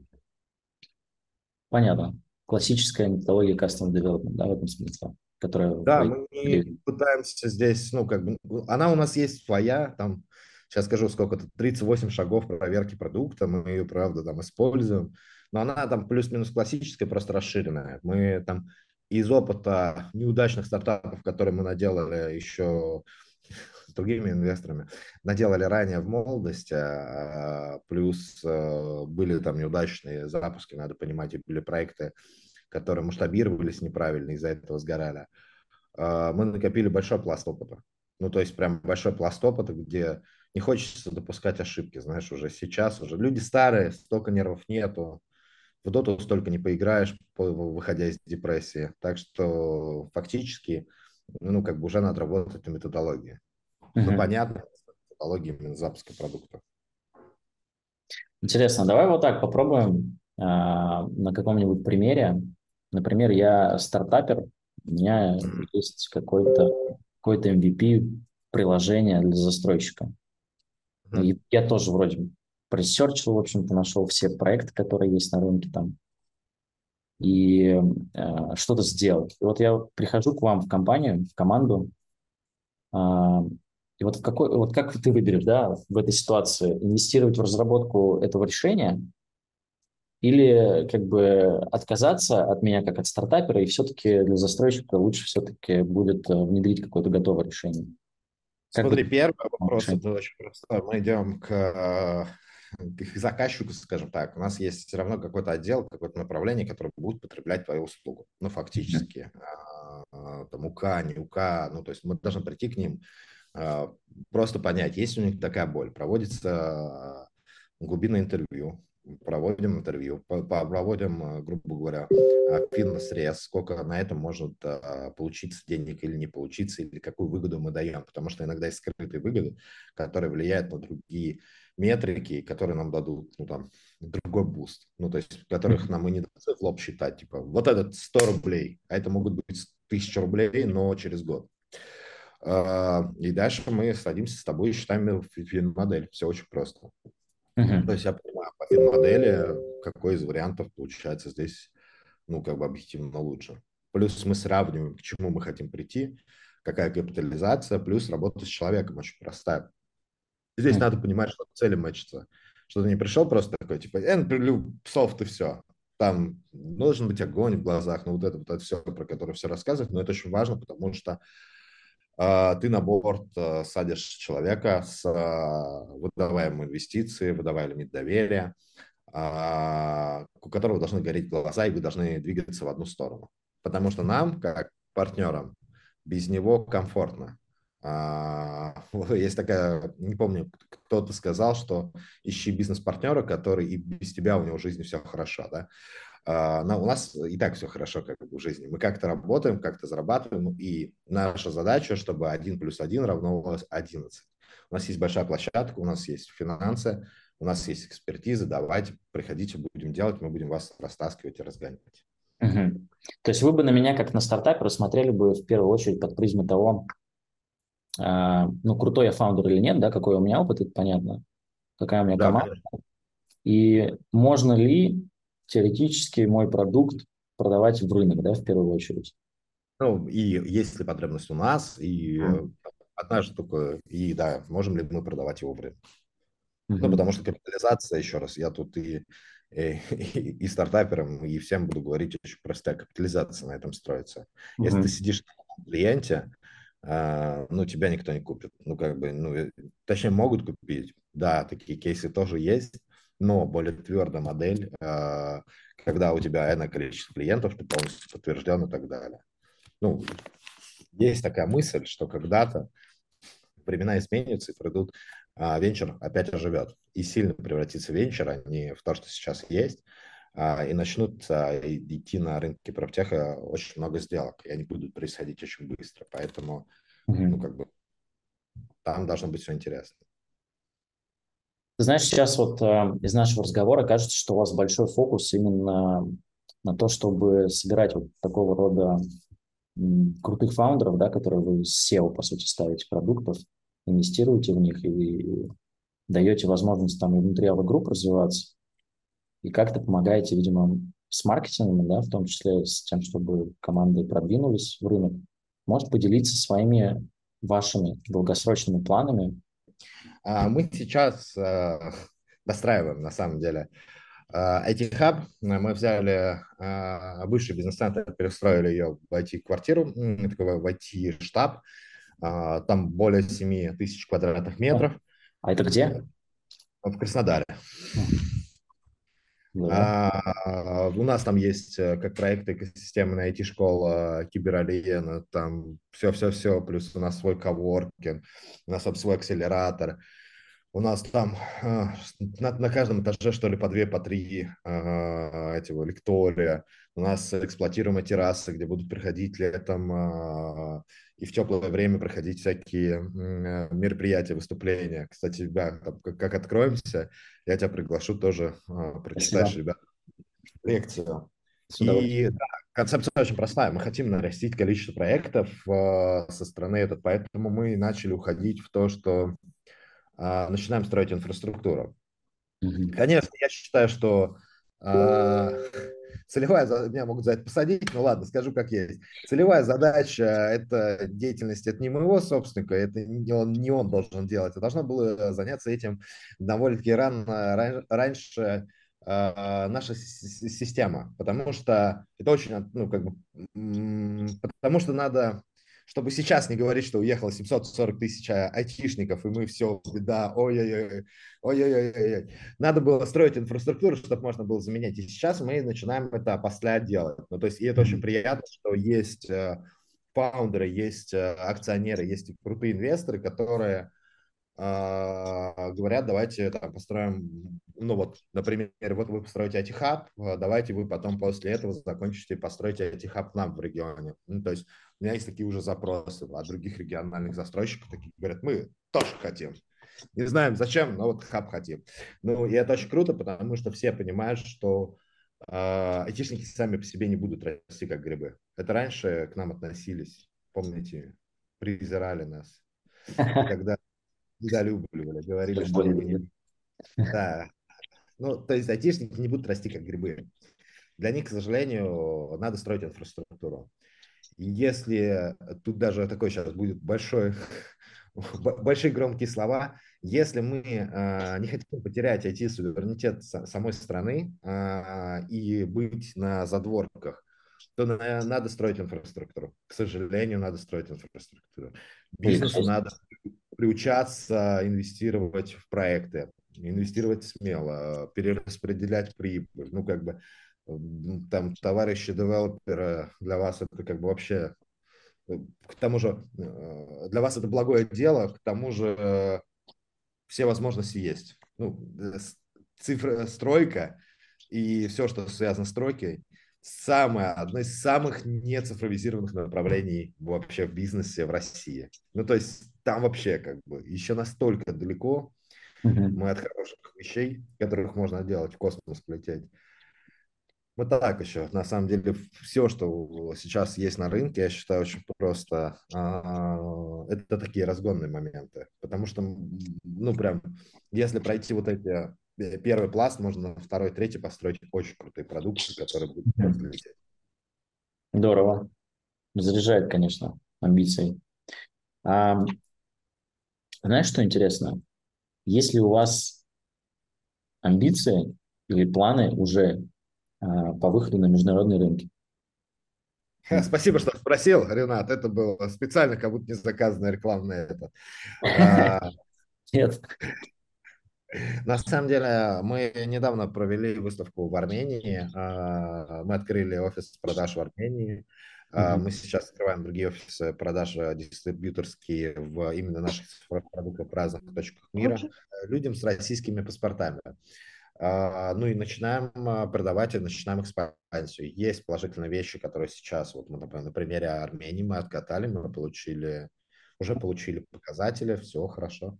Понятно. Классическая методология custom development, да, в этом смысле, которая... Да, мы не пытаемся здесь, ну, как бы, она у нас есть своя, там, сейчас скажу, сколько-то, 38 шагов проверки продукта, мы ее, правда, там используем, но она там плюс-минус классическая, просто расширенная. Мы там из опыта неудачных стартапов, которые мы наделали еще другими инвесторами наделали ранее в молодости, а, плюс э, были там неудачные запуски, надо понимать, и были проекты, которые масштабировались неправильно, из-за этого сгорали. А, мы накопили большой пласт опыта. Ну, то есть прям большой пласт опыта, где не хочется допускать ошибки, знаешь, уже сейчас, уже люди старые, столько нервов нету, в доту столько не поиграешь, выходя из депрессии. Так что фактически, ну, как бы уже надо работать на методологии uh-huh. понятно технологии именно запуска продукта. Интересно, давай вот так попробуем э, на каком-нибудь примере Например, я стартапер, у меня есть какой-то какой MVP приложение для застройщика. Mm-hmm. И я тоже вроде пресерчил, в общем-то, нашел все проекты, которые есть на рынке там, и э, что-то сделать. И вот я прихожу к вам в компанию, в команду, э, и вот, какой, вот как ты выберешь да, в этой ситуации, инвестировать в разработку этого решения или как бы отказаться от меня как от стартапера, и все-таки для застройщика лучше все-таки будет э, внедрить какое-то готовое решение? Как Смотри, бы... первый вопрос, решение? это очень просто. Мы идем к, э, к заказчику, скажем так. У нас есть все равно какой-то отдел, какое-то направление, которое будет потреблять твою услугу. Ну, фактически. Mm-hmm. Там УК, не УК. Ну, то есть мы должны прийти к ним, просто понять, есть у них такая боль. Проводится глубинное интервью, проводим интервью, проводим, э, грубо говоря, финансрез, сколько на этом может получиться денег или не получиться, или какую выгоду мы даем, потому что иногда есть скрытые выгоды, которые влияют на другие метрики, которые нам дадут, ну, там, другой boost, ну, то есть, которых нам и не дадут в лоб считать, типа, вот этот 100 рублей, а это могут быть 1000 рублей, но через год. А, и дальше мы садимся с тобой и считаем фин-модель. Все очень просто. Uh-huh. То есть я понимаю по фин-модели, какой из вариантов получается здесь, ну, как бы объективно лучше. Плюс мы сравниваем, к чему мы хотим прийти, какая капитализация, плюс работа с человеком очень простая. Здесь uh-huh. надо понимать, что цели мэчатся. Что ты не пришел просто такой, типа, я напряглю софт и все. Там должен быть огонь в глазах, ну вот это вот это все, про которое все рассказывать, но это очень важно, потому что а, ты на борт а, садишь человека с а, выдаваемой инвестицией, выдавая лимит доверия, у которого должны гореть глаза, и вы должны двигаться в одну сторону. Потому что нам, как партнерам, без него комфортно. Есть такая, не помню, кто-то сказал, что ищи бизнес-партнера, который и без тебя у него в жизни все хорошо, да. А, но у нас и так все хорошо как бы в жизни. Мы как-то работаем, как-то зарабатываем, и наша задача, чтобы 1 плюс 1 равно 11. У нас есть большая площадка, у нас есть финансы, у нас есть экспертиза, давайте, приходите, будем делать, мы будем вас растаскивать и разгонять. Угу. То есть вы бы на меня, как на стартапе, рассмотрели бы в первую очередь под призму того, э, ну, крутой я фаундер или нет, да, какой у меня опыт, это понятно, какая у меня да, команда. Конечно. И можно ли теоретически мой продукт продавать в рынок, да, в первую очередь. Ну, и есть ли потребность у нас, и mm. одна же только, и да, можем ли мы продавать его в рынок. Mm-hmm. Ну, потому что капитализация, еще раз, я тут и, и, и стартаперам, и всем буду говорить, очень простая капитализация на этом строится. Mm-hmm. Если ты сидишь на клиенте, а, ну, тебя никто не купит. Ну, как бы, ну, э, точнее, могут купить. Да, такие кейсы тоже есть, но более твердая модель, а, когда у тебя энное количество клиентов, ты полностью подтвержден и так далее. Ну, есть такая мысль, что когда-то времена изменятся и придут, а венчур опять оживет и сильно превратится в венчур, а не в то, что сейчас есть, а, и начнут идти на рынке проптеха очень много сделок, и они будут происходить очень быстро, поэтому, mm-hmm. ну, как бы, там должно быть все интересно. Ты знаешь, сейчас вот э, из нашего разговора кажется, что у вас большой фокус именно на то, чтобы собирать вот такого рода крутых фаундеров, да, которые вы SEO, по сути, ставите продуктов, инвестируете в них и даете возможность там и внутри групп развиваться, и как-то помогаете, видимо, с маркетингом, да, в том числе с тем, чтобы команды продвинулись в рынок. Может поделиться своими вашими долгосрочными планами мы сейчас э, достраиваем, на самом деле, IT-хаб. Э, мы взяли э, бывший бизнес-центр, перестроили ее в IT-квартиру, в IT-штаб. Там более 7 тысяч квадратных метров. А это где? В Краснодаре. Да. А, у нас там есть как проекты экосистемная IT-школа, кибералиена, там все-все-все, плюс у нас свой коворкинг, у нас свой акселератор. У нас там э, на, на каждом этаже, что ли, по две, по три э, этого лектория. У нас эксплуатируемая терраса, где будут приходить летом э, и в теплое время проходить всякие э, мероприятия, выступления. Кстати, да, там, как, как откроемся, я тебя приглашу тоже э, прочитаешь, ребят, лекцию. И да, Концепция очень простая. Мы хотим нарастить количество проектов э, со стороны этот, поэтому мы начали уходить в то, что начинаем строить инфраструктуру. Mm-hmm. Конечно, я считаю, что э, целевая меня могут за это посадить, ну ладно, скажу как есть. Целевая задача – это деятельность, это не моего собственника, это не он, не он должен делать, это должно было заняться этим довольно-таки рано, раньше а, наша система, потому что это очень, ну, как бы, потому что надо, чтобы сейчас не говорить, что уехало 740 тысяч а, айтишников, и мы все, да, ой-ой-ой, ой-ой-ой, надо было строить инфраструктуру, чтобы можно было заменять, и сейчас мы начинаем это после делать, ну, то есть, и это очень приятно, что есть э, фаундеры, есть э, акционеры, есть крутые инвесторы, которые говорят, давайте там построим, ну вот, например, вот вы построите IT-хаб, а, давайте вы потом после этого закончите и построите IT-хаб нам в регионе. Ну, то есть у меня есть такие уже запросы от других региональных застройщиков, такие говорят, мы тоже хотим. Не знаем зачем, но вот хаб хотим. Ну, и это очень круто, потому что все понимают, что э, айтишники сами по себе не будут расти как грибы. Это раньше к нам относились, помните, презирали нас. Когда недолюбливали, говорили, что не... Да. Ну, то есть айтишники не будут расти как грибы. Для них, к сожалению, надо строить инфраструктуру. И если тут даже такой сейчас будет большой, большие громкие слова, если мы э, не хотим потерять IT-суверенитет самой страны э, и быть на задворках, то на, надо строить инфраструктуру. К сожалению, надо строить инфраструктуру. Бизнесу надо приучаться инвестировать в проекты, инвестировать смело, перераспределять прибыль. Ну, как бы там товарищи девелоперы для вас это как бы вообще к тому же э, для вас это благое дело, к тому же э, все возможности есть. Ну, э, цифра, стройка и все, что связано с стройкой, самое, одно из самых нецифровизированных направлений вообще в бизнесе в России. Ну, то есть там вообще как бы еще настолько далеко мы от хороших вещей, которых можно делать, в космос полететь. Вот так еще. На самом деле, все, что сейчас есть на рынке, я считаю, очень просто. А, это такие разгонные моменты. Потому что, ну, прям, если пройти вот эти первый пласт, можно на второй, третий построить очень крутые продукты, которые будут лететь. Здорово. Заряжает, конечно, амбицией. А, знаешь, что интересно? Если у вас амбиции или планы уже а, по выходу на международные рынки? Спасибо, что спросил, Ренат. Это было специально, как будто не заказанная реклама на это. А, Нет. На самом деле, мы недавно провели выставку в Армении. А, мы открыли офис продаж в Армении. Mm-hmm. Мы сейчас открываем другие офисы продаж дистрибьюторские в именно наших продуктов в разных точках мира okay. людям с российскими паспортами. А, ну и начинаем продавать и начинаем экспансию. Есть положительные вещи, которые сейчас, вот мы, например, на примере Армении мы откатали, мы получили, уже получили показатели, все хорошо.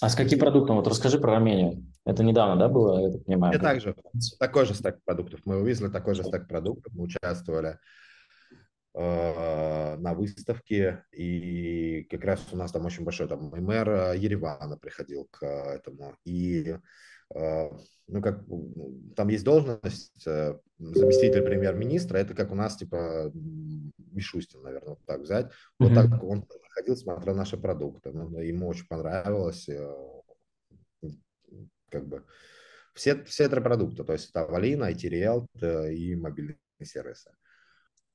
А с каким продуктом? Вот расскажи про Армению. Это недавно, да, было, я так понимаю? И также такой же стек продуктов. Мы увезли такой же стек продуктов, мы участвовали э, на выставке, и как раз у нас там очень большой, там и мэр Еревана приходил к этому, и э, ну, как там есть должность э, заместитель премьер-министра, это как у нас, типа, Мишустин, наверное, вот так взять. Вот mm-hmm. так он ходил, смотрел наши продукты. Ну, ему очень понравилось. Э, как бы все, все три продукта, то есть это Авалина, IT э, и мобильные сервисы.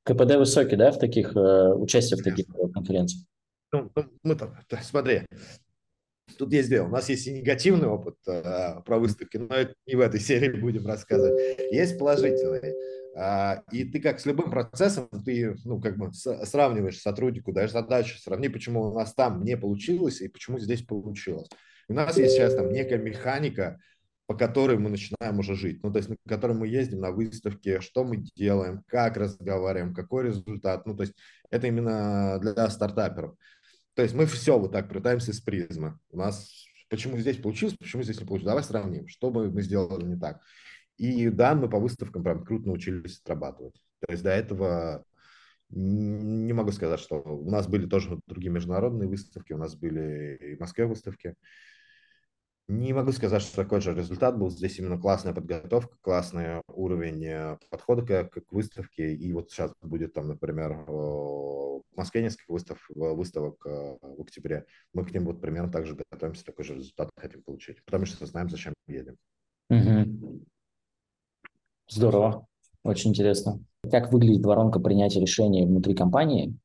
КПД высокий, да, в таких, участие в таких конференциях? Ну, ну мы там, смотри, Тут есть дело. У нас есть и негативный опыт э, про выставки, но это не в этой серии будем рассказывать. Есть положительный. Э, и ты как с любым процессом, ты ну, как бы сравниваешь сотруднику, даешь задачу, сравни, почему у нас там не получилось и почему здесь получилось. У нас есть сейчас там некая механика, по которой мы начинаем уже жить. Ну, то есть, на которой мы ездим на выставки, что мы делаем, как разговариваем, какой результат. Ну, то есть, это именно для стартаперов. То есть мы все вот так пытаемся с призмы. У нас почему здесь получилось, почему здесь не получилось. Давай сравним, что бы мы сделали не так. И да, мы по выставкам прям круто научились отрабатывать. то есть до этого не могу сказать, что у нас были тоже другие международные выставки, у нас были и в Москве выставки. Не могу сказать, что такой же результат был. Здесь именно классная подготовка, классный уровень э, подхода к, к выставке. И вот сейчас будет там, например, в Москве несколько выставок, выставок э, в октябре. Мы к ним вот примерно так же готовимся, такой же результат хотим получить. Потому что знаем, зачем едем. Угу. Здорово. Очень интересно. Как выглядит воронка принятия решений внутри компании?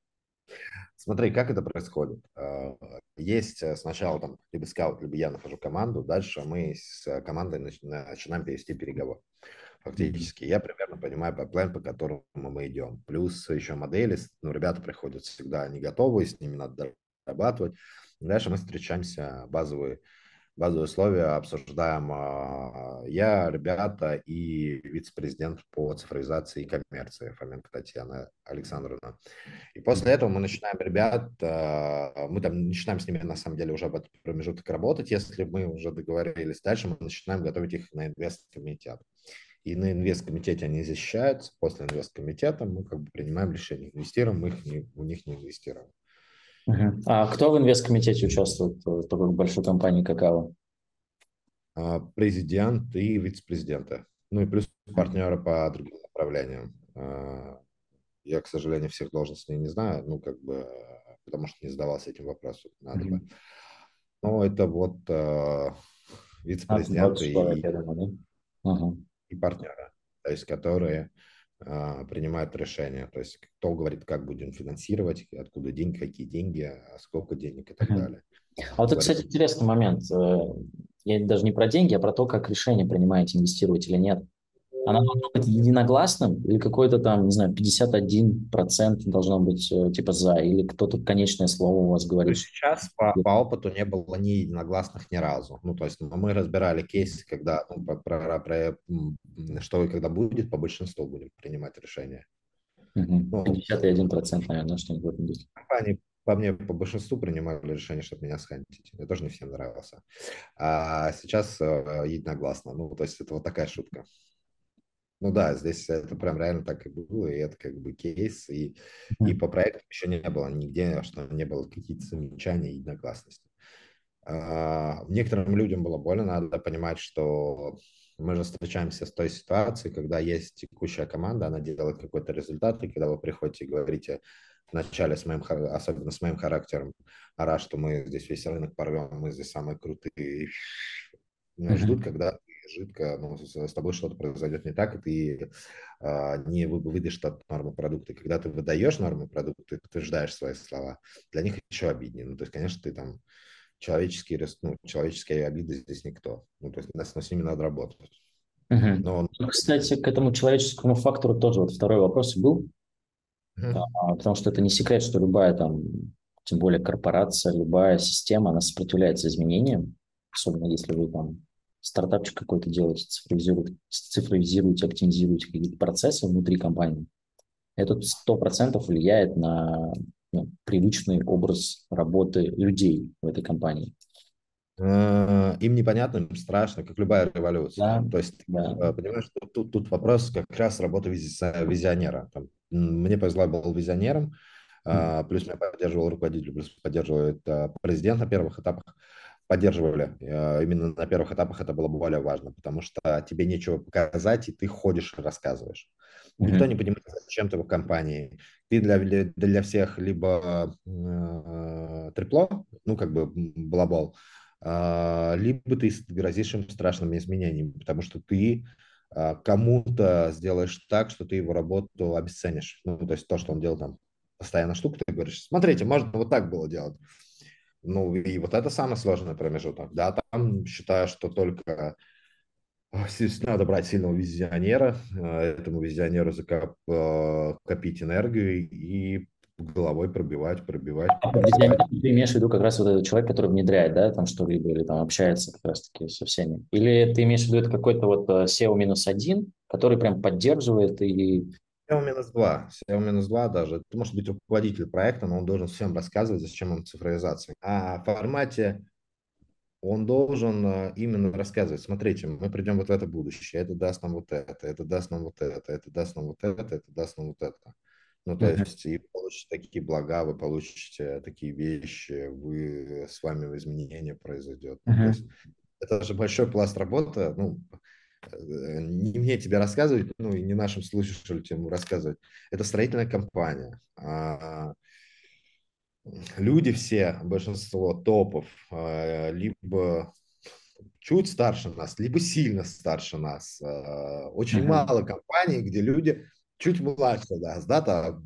Смотри, как это происходит. А, есть э, сначала там либо скаут, либо я нахожу команду, дальше мы с командой начинаем перевести переговор. Фактически я примерно понимаю по план, по которому мы идем. Плюс еще модели, ну, ребята приходят всегда не готовы, с ними надо дорабатывать. Дальше мы встречаемся, базовые базовые условия обсуждаем а, я, ребята и вице-президент по цифровизации и коммерции Фоменко Татьяна Александровна. И после этого мы начинаем ребят, а, мы там начинаем с ними на самом деле уже в этот промежуток работать, если мы уже договорились. Дальше мы начинаем готовить их на инвест-комитет. И на инвест-комитете они защищаются, после инвест-комитета мы как бы принимаем решение, инвестируем мы их, не, у них не инвестируем. А кто в инвесткомитете участвует в такой большой компании «Какао»? А, президент и вице-президенты. Ну и плюс партнеры по другим направлениям. А, я, к сожалению, всех должностей не знаю, ну, как бы, потому что не задавался этим вопросом. Надо бы. Но это вот э, вице-президенты а, и, да? uh-huh. и партнеры, то есть которые принимают решения. То есть кто говорит, как будем финансировать, откуда деньги, какие деньги, а сколько денег и так далее. А вот это, кстати, интересный момент. Э, я даже не про деньги, а про то, как решение принимаете, инвестировать или нет. Она должна быть единогласным или какой-то там, не знаю, 51% должно быть э, типа за, или кто-то конечное слово у вас говорит? Сейчас по, по опыту не было ни единогласных ни разу. Ну, то есть мы разбирали кейсы, когда, ну, про, про, про, что и когда будет, по большинству будем принимать решение. Угу. 51%, наверное, что-нибудь в этом духе. Компании по мне по большинству принимали решение, чтобы меня схантить. Мне тоже не всем нравился. А сейчас э, единогласно. Ну, то есть это вот такая шутка. Ну да, здесь это прям реально так и было, и это как бы кейс, и, и по проекту еще не было нигде, что не было какие-то замечания и единогласности. А, некоторым людям было больно, надо понимать, что мы же встречаемся с той ситуацией, когда есть текущая команда, она делает какой-то результат, и когда вы приходите и говорите вначале с моим, особенно с моим характером, ара, что мы здесь весь рынок порвем, мы здесь самые крутые, mm-hmm. ждут, когда жидко, ну, с, тобой что-то произойдет не так, и ты а, не выдашь от нормы продукта. Когда ты выдаешь нормы продукта, ты подтверждаешь свои слова, для них еще обиднее. Ну, то есть, конечно, ты там человеческие, ну, человеческие обиды здесь никто. Ну, то есть, но с ними надо работать. Угу. Но... Ну, кстати, к этому человеческому фактору тоже вот второй вопрос был. Угу. А, потому что это не секрет, что любая там, тем более корпорация, любая система, она сопротивляется изменениям, особенно если вы там стартапчик какой-то делаете, цифровизируете, цифровизируете, оптимизируете какие-то процессы внутри компании, это сто процентов влияет на ну, привычный образ работы людей в этой компании. Э, им непонятно, им страшно, как любая революция. Да, То есть, да. Э, понимаешь, тут, тут вопрос как раз работы визионера. Мне повезло, я был визионером, mm. плюс меня поддерживал руководитель, плюс поддерживает президент на первых этапах поддерживали. Э, именно на первых этапах это было более важно, потому что тебе нечего показать, и ты ходишь и рассказываешь. Mm-hmm. Никто не понимает, зачем ты в компании. Ты для, для всех либо э, трепло, ну, как бы балабол, э, либо ты грозишь им страшными изменениями, потому что ты э, кому-то сделаешь так, что ты его работу обесценишь. Ну, то есть то, что он делал там постоянно штуку, ты говоришь, смотрите, можно вот так было делать. Ну, и вот это самый сложный промежуток. Да, там считаю, что только надо брать сильного визионера, э, этому визионеру закоп, э, копить энергию и головой пробивать, пробивать. А пробивать. Ты имеешь в виду как раз вот этот человек, который внедряет, да, там что-либо, или там общается как раз-таки со всеми? Или ты имеешь в виду это какой-то вот э, SEO минус один, который прям поддерживает и SEO-2, SEO-2 даже. Это может быть руководитель проекта, но он должен всем рассказывать, зачем он цифровизация. А в формате он должен а, именно рассказывать, смотрите, мы придем вот в это будущее, это даст нам вот это, это даст нам вот это, это даст нам вот это, это даст нам вот это. Ну, то есть, и получите такие блага, вы получите такие вещи, вы с вами изменения произойдет. Uh-huh. То есть, это же большой пласт работы, ну, э, не мне тебе рассказывать, ну, и не нашим слушателям рассказывать. Это строительная компания. А, люди все, большинство топов, а, либо чуть старше нас, либо сильно старше нас. А, очень uh-huh. мало компаний, где люди чуть младше нас, да, там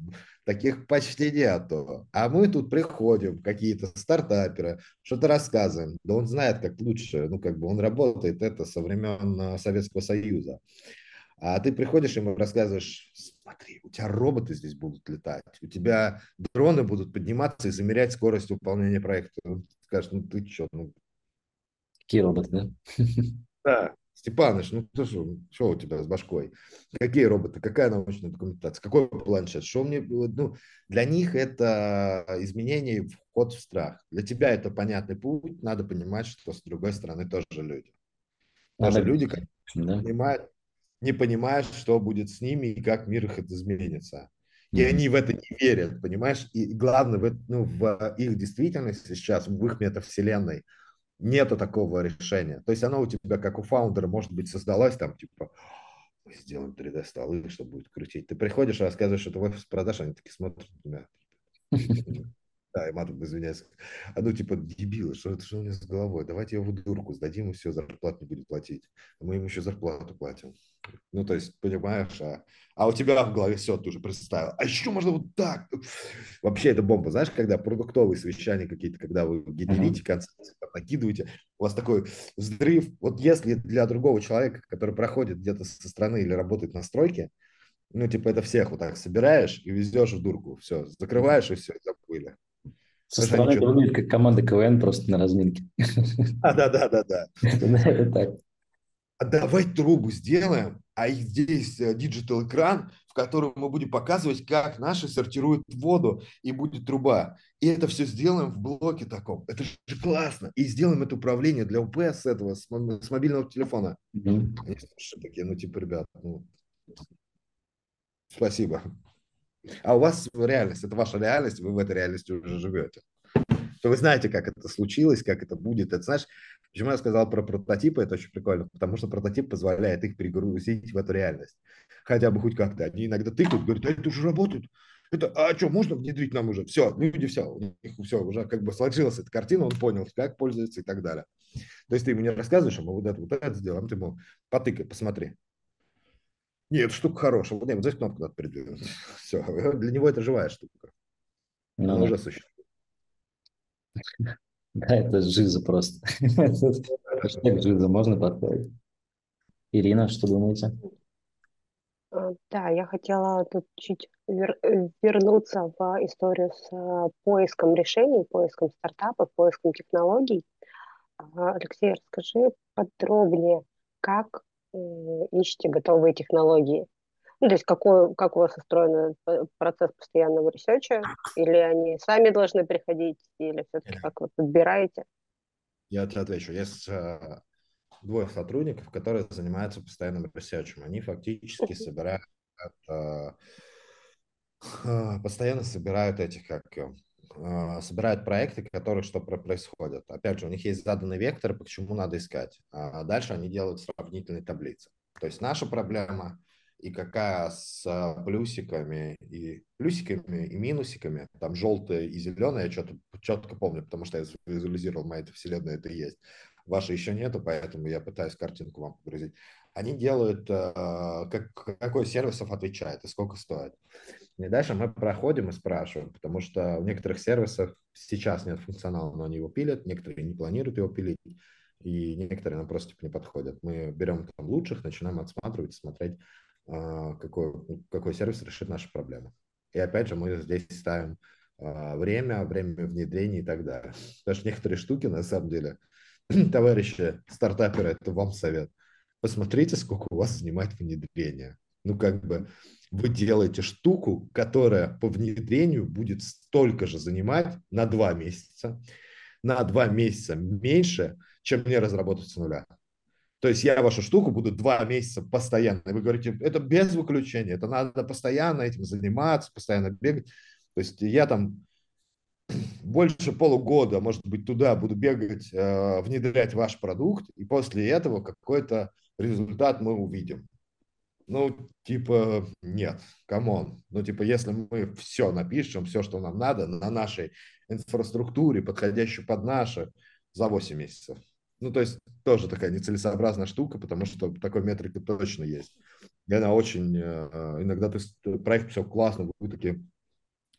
таких почти нету. А мы тут приходим, какие-то стартаперы, что-то рассказываем. Да он знает, как лучше, ну, как бы он работает это со времен э, Советского Союза. А ты приходишь ему рассказываешь, смотри, у тебя роботы здесь будут летать, у тебя дроны будут подниматься и замерять скорость выполнения проекта. Он скажет, ну ты что, ну... Какие роботы, да? Да, Степаныч, ну ты что, что у тебя с башкой? Какие роботы, какая научная документация, какой планшет? Что мне, ну, для них это изменение, вход в страх. Для тебя это понятный путь, надо понимать, что с другой стороны тоже люди. Даже люди, которые да. понимают, не понимают, что будет с ними и как мир их изменится. И они в это не верят, понимаешь? И главное, в, ну, в их действительности сейчас, в их метавселенной, нету такого решения. То есть оно у тебя, как у фаундера, может быть, создалось там, типа, сделаем 3D-столы, что будет крутить. Ты приходишь, рассказываешь это в офис продаж, они такие смотрят на тебя. Да, и матом извиняюсь. А ну, типа, дебилы, что это что у меня с головой? Давайте его в дурку сдадим, и все, зарплату не будет платить. Мы ему еще зарплату платим. Ну, то есть, понимаешь, а, а у тебя в голове все, ты уже представил. А еще можно вот так. Вообще, это бомба. Знаешь, когда продуктовые совещания какие-то, когда вы генерите концепции, накидываете, у вас такой взрыв. Вот если для другого человека, который проходит где-то со стороны или работает на стройке, ну, типа, это всех вот так собираешь и везешь в дурку. Все, закрываешь и все, забыли. Со стороны это выглядит как команда КВН просто на разминке. А, да, да, да, да. Это так. А давай трубу сделаем, а здесь э, digital экран, в котором мы будем показывать, как наши сортируют воду, и будет труба. И это все сделаем в блоке таком. Это же классно. И сделаем это управление для УПС с этого, с, с мобильного телефона. Mm-hmm. Они такие, ну типа, ребят, ну, спасибо. А у вас реальность, это ваша реальность, вы в этой реальности уже живете. То вы знаете, как это случилось, как это будет. Это знаешь, почему я сказал про прототипы, это очень прикольно, потому что прототип позволяет их перегрузить в эту реальность. Хотя бы хоть как-то. Они иногда тыкают, говорят, а это уже работает. Это, а что, можно внедрить нам уже? Все, люди все, у них все, уже как бы сложилась эта картина, он понял, как пользоваться и так далее. То есть ты ему не рассказываешь, а мы вот это, вот это сделаем, ты ему потыкай, посмотри. Нет, штука хорошая. Вот, нет, вот здесь кнопку надо придвинуть. Все. Для него это живая штука. Ну, Она уже существует. Да, это жиза просто. Хэштег жиза можно поставить. Ирина, что думаете? А, да, я хотела тут чуть вер- э, вернуться в историю с э, поиском решений, поиском стартапов, поиском технологий. А, Алексей, расскажи подробнее, как ищете готовые технологии? Ну, то есть какой, как у вас устроен процесс постоянного ресерча? Или они сами должны приходить, или все-таки как вы подбираете? Я отвечу. Есть э, двое сотрудников, которые занимаются постоянным ресерчем. Они фактически собирают, э, э, постоянно собирают этих, как а, собирают проекты, которые что происходят. Опять же, у них есть заданный вектор, почему надо искать. А дальше они делают сравнительные таблицы. То есть наша проблема и какая с плюсиками и плюсиками и минусиками, там желтое и зеленое, я что-то четко помню, потому что я визуализировал, моя эта вселенная это и есть. Вашей еще нету, поэтому я пытаюсь картинку вам погрузить. Они делают, э, как, какой сервисов отвечает и сколько стоит. И дальше мы проходим и спрашиваем, потому что в некоторых сервисах сейчас нет функционала, но они его пилят, некоторые не планируют его пилить, и некоторые нам просто типа, не подходят. Мы берем там лучших, начинаем отсматривать, смотреть, а, какой, какой сервис решит наши проблемы. И опять же мы здесь ставим а, время, время внедрения и так далее. Потому что некоторые штуки, на самом деле, товарищи стартаперы, это вам совет. Посмотрите, сколько у вас занимает внедрение. Ну, как бы вы делаете штуку, которая по внедрению будет столько же занимать на два месяца, на два месяца меньше, чем мне разработать с нуля. То есть я вашу штуку буду два месяца постоянно. И вы говорите, это без выключения, это надо постоянно этим заниматься, постоянно бегать. То есть я там больше полугода, может быть, туда буду бегать, э, внедрять ваш продукт, и после этого какой-то результат мы увидим. Ну, типа, нет, come on. Ну, типа, если мы все напишем, все, что нам надо, на нашей инфраструктуре, подходящей под наши, за 8 месяцев. Ну, то есть тоже такая нецелесообразная штука, потому что такой метрика точно есть. И она очень... Э, иногда ты, проект все классно, вы такие...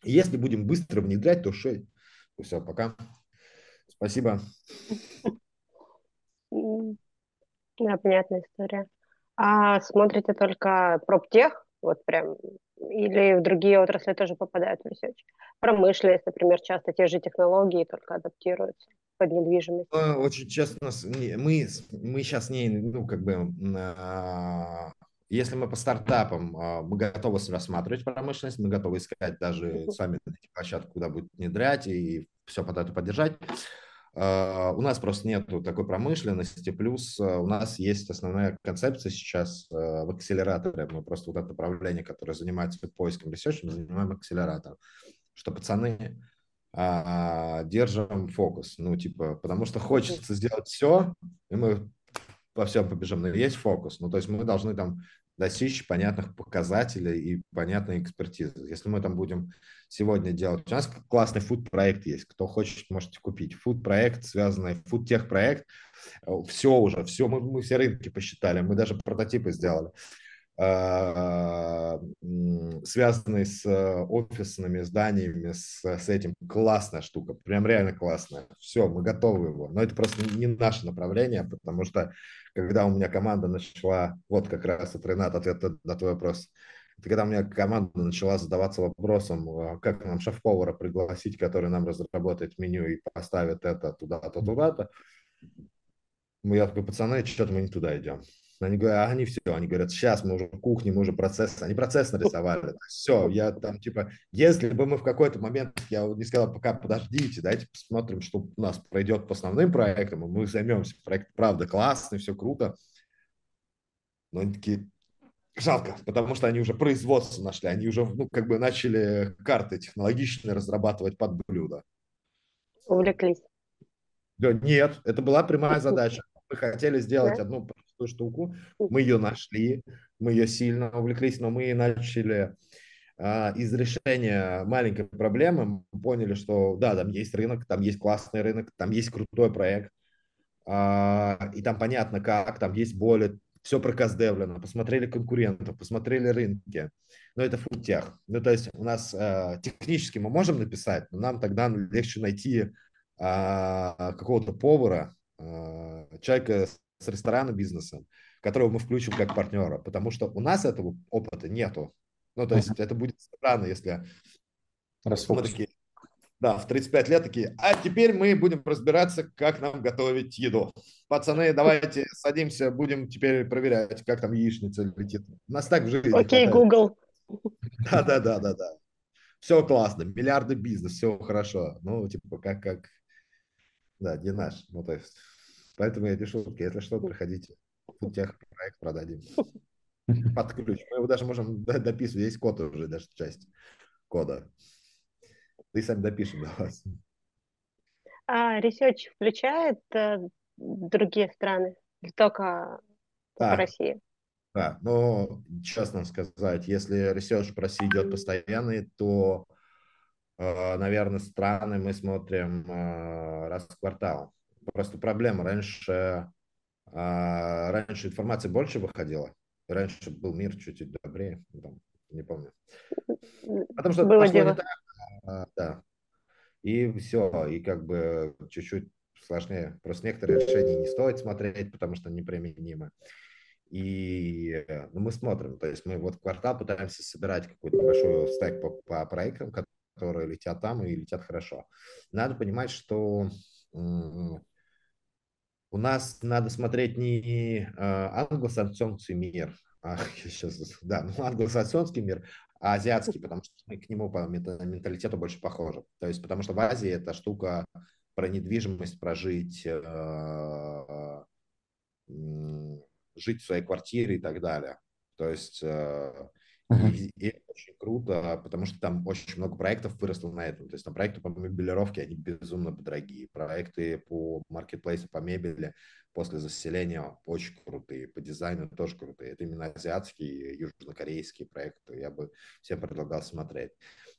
Если будем быстро внедрять, то 6. Все, пока. Спасибо. Да, понятная история. А смотрите только проптех, вот прям, или в другие отрасли тоже попадают в research? Промышленность, например, часто те же технологии только адаптируются под недвижимость. Очень честно, мы, мы сейчас не, ну, как бы, а, если мы по стартапам, а, мы готовы рассматривать промышленность, мы готовы искать даже сами площадку, куда будет внедрять и все под это поддержать. А, у нас просто нет такой промышленности, плюс а, у нас есть основная концепция сейчас а, в акселераторе. Мы просто вот это направление, которое занимается поиском ресерча, мы занимаем акселератор. Что пацаны держим фокус, ну типа, потому что хочется сделать все, и мы по всем побежим, но есть фокус. Ну то есть мы должны там достичь понятных показателей и понятной экспертизы. Если мы там будем сегодня делать... У нас классный фуд-проект есть. Кто хочет, можете купить. Фуд-проект, связанный, фуд-тех-проект. Все уже, все, мы, мы все рынки посчитали, мы даже прототипы сделали. А, связанный с офисными зданиями, с, с этим. Классная штука, прям реально классная. Все, мы готовы его. Но это просто не наше направление, потому что когда у меня команда начала, вот как раз от Ренат ответ на твой вопрос, это когда у меня команда начала задаваться вопросом, а, как нам шеф-повара пригласить, который нам разработает меню и поставит это туда-то, туда-то. Я такой, пацаны, что-то мы не туда идем. Они говорят, а они все, они говорят, сейчас мы уже в кухне, мы уже процесс, они процесс нарисовали. Все, я там типа, если бы мы в какой-то момент, я не сказал, пока подождите, давайте посмотрим, что у нас пройдет по основным проектам, и мы займемся. Проект, правда, классный, все круто. Но они такие, жалко, потому что они уже производство нашли, они уже, ну, как бы начали карты технологичные разрабатывать под блюдо. Увлеклись. Да, нет, это была прямая задача. Мы хотели сделать да? одну простую штуку, мы ее нашли, мы ее сильно увлеклись, но мы начали а, из решения маленькой проблемы, мы поняли, что да, там есть рынок, там есть классный рынок, там есть крутой проект, а, и там понятно как, там есть более, все проказдевлено, посмотрели конкурентов, посмотрели рынки, но это фудтех. Ну, то есть у нас а, технически мы можем написать, но нам тогда легче найти какого-то повара, человека с ресторана бизнеса, которого мы включим как партнера, потому что у нас этого опыта нету. Ну, то есть это будет странно, если мы такие, да, в 35 лет такие, а теперь мы будем разбираться, как нам готовить еду. Пацаны, давайте садимся, будем теперь проверять, как там яичница летит. У нас так в жизни. Окей, okay, Google. Да, да, да, да, да. Все классно, миллиарды бизнес, все хорошо. Ну, типа, как, как, да, не наш. Ну, то есть, поэтому я шутки. Если что, приходите. Футех проект продадим. Под ключ. Мы его даже можем дописывать. Есть код уже, даже часть кода. Да и сами допишем для вас. А research включает э, другие страны? Или только, только Россия? Да, но честно сказать, если research по России идет постоянный, то Э, наверное, страны мы смотрим э, раз в квартал. Просто проблема. Раньше, э, раньше информации больше выходила. Раньше был мир чуть-чуть добрее. Там, не помню. Потому что Было дело. не так. Да. И все. И как бы чуть-чуть сложнее. Просто некоторые решения не стоит смотреть, потому что неприменимы. И ну, мы смотрим, то есть мы вот квартал пытаемся собирать какой-то большой стек по, по проектам, которые летят там и летят хорошо. Надо понимать, что у нас надо смотреть не а, англосаксонский мир, а, сейчас, да, ну, англосаксонский мир, а азиатский, потому что мы к нему по менталитету больше похожи. То есть, потому что в Азии эта штука про недвижимость, прожить, жить в своей квартире и так далее. То есть и, и это очень круто, потому что там очень много проектов выросло на этом. То есть там проекты по мебелировке, они безумно дорогие. Проекты по маркетплейсу, по мебели после заселения очень крутые. По дизайну тоже крутые. Это именно азиатские, южнокорейские проекты. Я бы всем предлагал смотреть.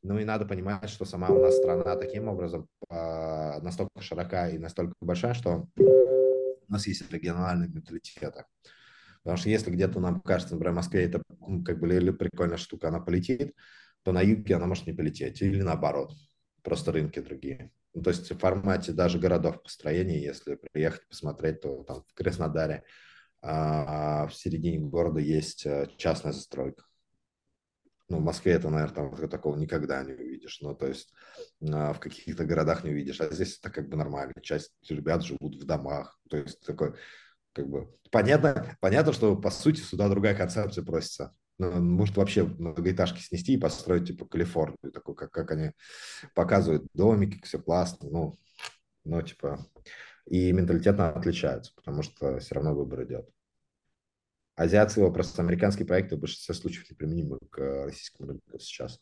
Ну и надо понимать, что сама у нас страна таким образом а, настолько широка и настолько большая, что у нас есть региональный менталитет. Потому что если где-то нам кажется, например, в Москве это как бы прикольная штука, она полетит, то на юге она может не полететь. Или наоборот. Просто рынки другие. Ну, то есть в формате даже городов построения, если приехать посмотреть, то там в Краснодаре а, в середине города есть э, частная застройка. Ну, в Москве это, наверное, там такого никогда не увидишь. Ну, то есть а, в каких-то городах не увидишь. А здесь это как бы нормально. Часть ребят живут в домах. То есть такой как бы понятно, понятно, что по сути сюда другая концепция просится. Ну, может вообще многоэтажки снести и построить типа Калифорнию, такой, как, как они показывают домики, все классно, ну, ну, типа, и менталитет отличается, потому что все равно выбор идет. Азиатские, просто американские проекты в большинстве случаев неприменимы к российскому рынку сейчас.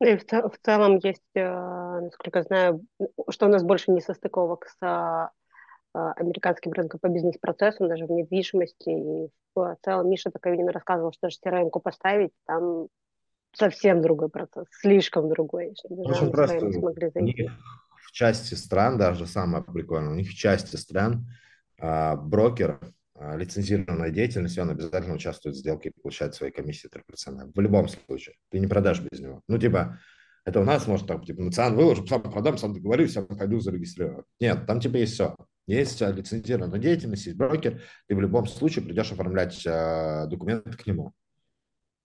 И в, в целом есть, э, насколько знаю, что у нас больше не состыковок с а, американским рынком по бизнес-процессу, даже в недвижимости. И в целом Миша Таковинин рассказывал, что даже crm поставить, там совсем другой процесс, слишком другой. Очень просто. Смогли зайти. в части стран, даже самое прикольное, у них в части стран а, брокер лицензированная деятельность, он обязательно участвует в сделке и получает свои комиссии 3%. В любом случае. Ты не продашь без него. Ну, типа, это у нас может так, типа, национал выложу, сам продам, сам договорюсь, сам пойду зарегистрирую. Нет, там типа есть все. Есть а, лицензированная деятельность, есть брокер, ты в любом случае придешь оформлять э, документы к нему.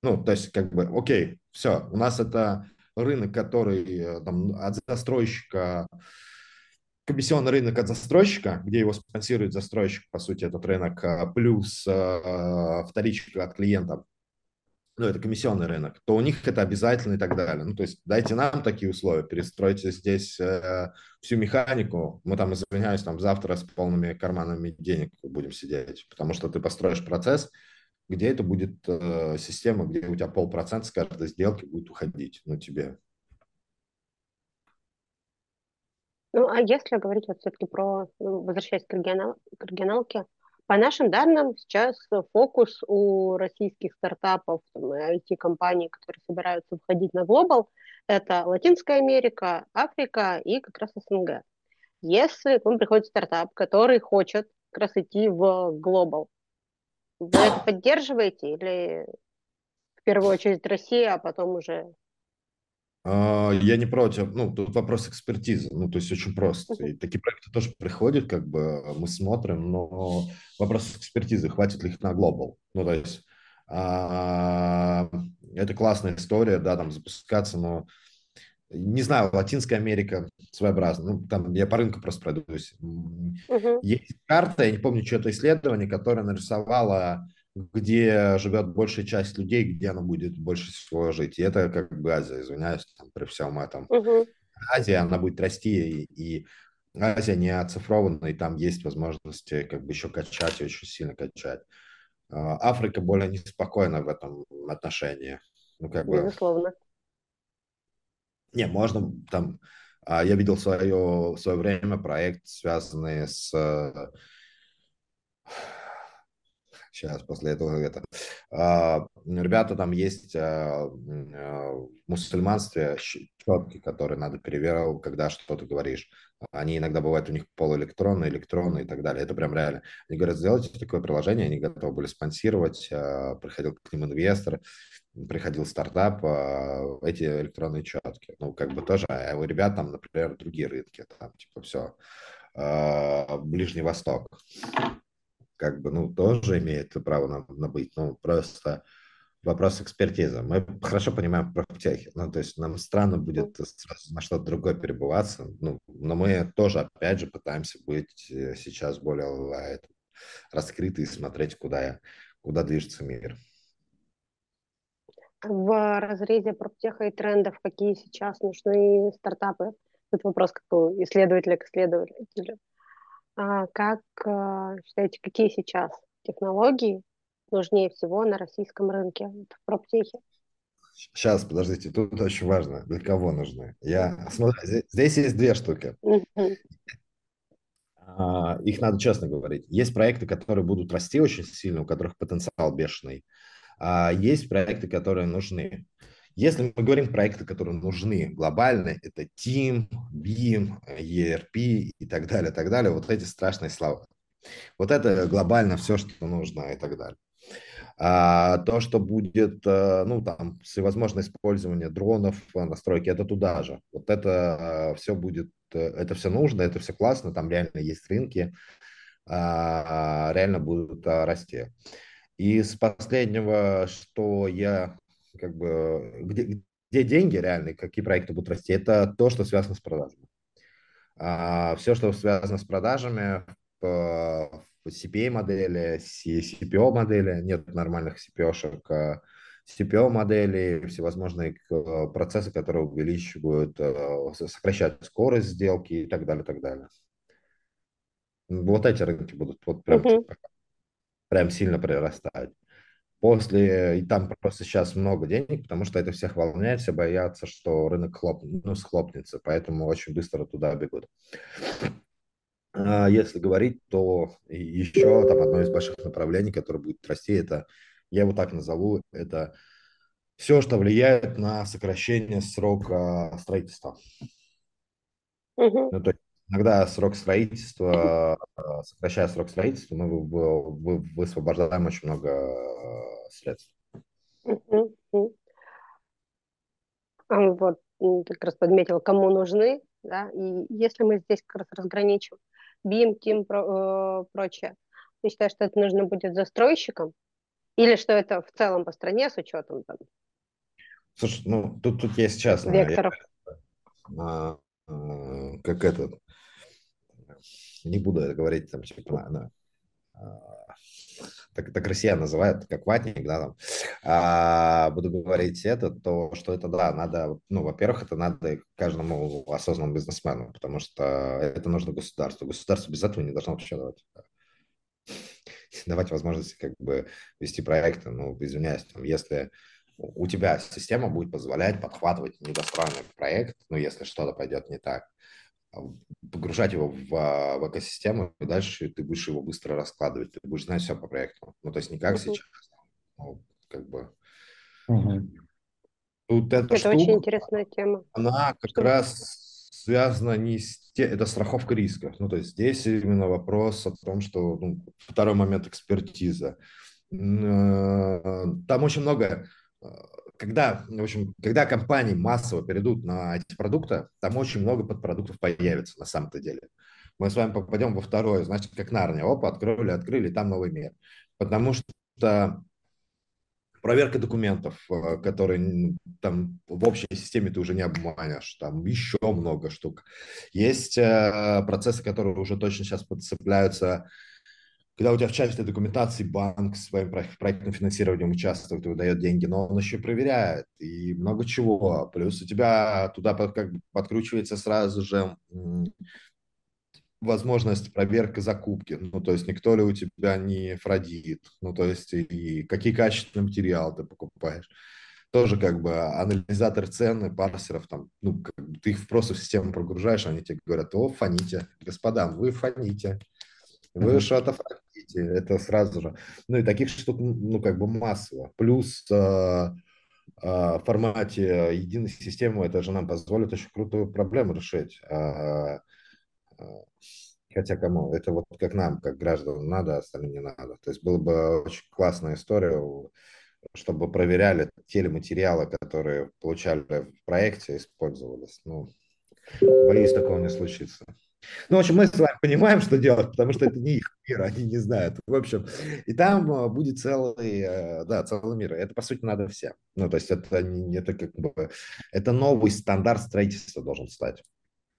Ну, то есть, как бы, окей, все, у нас это рынок, который э, там, от застройщика комиссионный рынок от застройщика, где его спонсирует застройщик, по сути, этот рынок, а, плюс э, вторичка от клиента, ну, это комиссионный рынок, то у них это обязательно и так далее. Ну, то есть дайте нам такие условия, перестройте здесь э, всю механику, мы там, извиняюсь, там завтра с полными карманами денег будем сидеть, потому что ты построишь процесс, где это будет э, система, где у тебя полпроцента с каждой сделки будет уходить, ну, тебе Ну, а если говорить вот все-таки про, ну, возвращаясь к, регионал, к регионалке, по нашим данным, сейчас фокус у российских стартапов, IT-компаний, которые собираются входить на глобал, это Латинская Америка, Африка и как раз СНГ. Если к вам приходит стартап, который хочет как раз идти в глобал, вы это поддерживаете или в первую очередь Россия, а потом уже я не против, ну, тут вопрос экспертизы, ну, то есть очень просто. И такие проекты тоже приходят, как бы мы смотрим, но вопрос экспертизы, хватит ли их на глобал. Ну, то есть а, это классная история, да, там запускаться, но не знаю, Латинская Америка своеобразно. Ну, там я по рынку просто пройдусь. Uh-huh. Есть карта, я не помню, что это исследование, которое нарисовало где живет большая часть людей, где она будет больше всего жить. И это как бы Азия, извиняюсь, там, при всем этом. Угу. Азия, она будет расти, и, и Азия не оцифрована, и там есть возможности как бы еще качать, и очень сильно качать. А, Африка более неспокойна в этом отношении. Ну, как бы... Безусловно. Не, можно там... А, я видел свое, в свое время проект, связанный с сейчас после этого это. А, ребята, там есть а, а, в мусульманстве четки, которые надо переверить, когда что-то говоришь. Они иногда бывают у них полуэлектронные, электронные и так далее. Это прям реально. Они говорят, сделайте такое приложение, они готовы были спонсировать. Приходил к ним инвестор, приходил стартап, эти электронные четки. Ну, как бы тоже, а у ребят там, например, другие рынки, там, типа, все, Ближний Восток как бы, ну, тоже имеет право на, на быть, ну, просто вопрос экспертизы. Мы хорошо понимаем профтехи, ну, то есть нам странно будет на что-то другое перебываться, ну, но мы тоже, опять же, пытаемся быть э, сейчас более раскрыты и смотреть, куда, куда движется мир. В разрезе проптеха и трендов какие сейчас нужны стартапы? Тут вопрос как у исследователя к исследователю. А как а, считаете, какие сейчас технологии нужнее всего на российском рынке в проптехе? Сейчас, подождите, тут очень важно, для кого нужны. Я смотрю, здесь, здесь есть две штуки. А, их надо честно говорить. Есть проекты, которые будут расти очень сильно, у которых потенциал бешеный. А есть проекты, которые нужны. Если мы говорим проекты, которые нужны глобально, это Team, BIM, ERP и так далее, так далее, вот эти страшные слова. Вот это глобально все, что нужно и так далее. А то, что будет, э, ну, там, всевозможное использование дронов, настройки, это туда же. Вот это э, все будет, э, это все нужно, это все классно, там реально есть рынки, а, реально будут расти. Из последнего, что я, как бы, где, где деньги реальные, какие проекты будут расти, это то, что связано с продажами. А, все, что связано с продажами, CPA-модели, CPO-модели, нет нормальных CPO-шек, а CPO-модели, всевозможные процессы, которые увеличивают, э, сокращают скорость сделки и так далее, так далее. Вот эти рынки будут вот прям, uh-huh. прям сильно прирастать. После, и там просто сейчас много денег, потому что это всех волняет, все боятся, что рынок хлоп, ну, схлопнется, поэтому очень быстро туда бегут. А если говорить, то еще там одно из больших направлений, которое будет расти, это, я его так назову, это все, что влияет на сокращение срока строительства. Угу. Ну, то есть иногда срок строительства, сокращая срок строительства, мы высвобождаем очень много э, средств. Угу. Вот, ты как раз подметил, кому нужны, да, и если мы здесь как раз разграничим BIM, TIM, про, э, прочее. Ты считаешь, что это нужно будет застройщикам? Или что это в целом по стране с учетом там? Слушай, ну тут, тут есть сейчас... Векторов. А, а, как этот... Не буду это говорить там, типа, на, а, так, так россиян называют, как ватник, да, там, а, буду говорить это, то, что это, да, надо, ну, во-первых, это надо каждому осознанному бизнесмену, потому что это нужно государству. Государство без этого не должно вообще давать давать возможности как бы вести проекты, ну, извиняюсь, там, если у тебя система будет позволять подхватывать недостроенный проект, ну, если что-то пойдет не так, погружать его в, а, в экосистему, и дальше ты будешь его быстро раскладывать, ты будешь знать все по проекту. Ну, то есть не как сейчас, ну, как бы... Uh-huh. Тут эта это штука, очень интересная тема. Она как Что? раз связана не с те, это страховка риска. Ну, то есть здесь именно вопрос о том, что ну, второй момент экспертиза. Э, там очень много когда, в общем, когда компании массово перейдут на эти продукты, там очень много подпродуктов появится на самом-то деле. Мы с вами попадем во второе, значит, как Нарния. Опа, открыли, открыли, там новый мир. Потому что проверка документов, э, которые там в общей системе ты уже не обманешь, там еще много штук. Есть э, процессы, которые уже точно сейчас подцепляются когда у тебя в части документации банк своим проектным финансированием участвует и выдает деньги, но он еще проверяет и много чего. Плюс у тебя туда как бы подкручивается сразу же возможность проверки закупки. Ну, то есть никто ли у тебя не фродит. Ну, то есть и какие качественные материалы ты покупаешь. Тоже как бы анализатор цены, парсеров, там, ну, как бы ты их просто в систему прогружаешь, они тебе говорят, о, фоните, господа, вы фоните. Вы mm-hmm. что-то фрактите, это сразу же. Ну и таких штук, ну как бы массово. Плюс э, э, в формате единой системы это же нам позволит очень крутую проблему решить. Э, хотя кому? Это вот как нам, как гражданам надо, а остальным не надо. То есть была бы очень классная история, чтобы проверяли телематериалы, которые получали в проекте, использовались. Ну, боюсь, такого не случится. Ну, в общем, мы с вами понимаем, что делать, потому что это не их мир, они не знают. В общем, и там а, будет целый, э, да, целый мир. Это, по сути, надо всем. Ну, то есть это, это как бы, это новый стандарт строительства должен стать.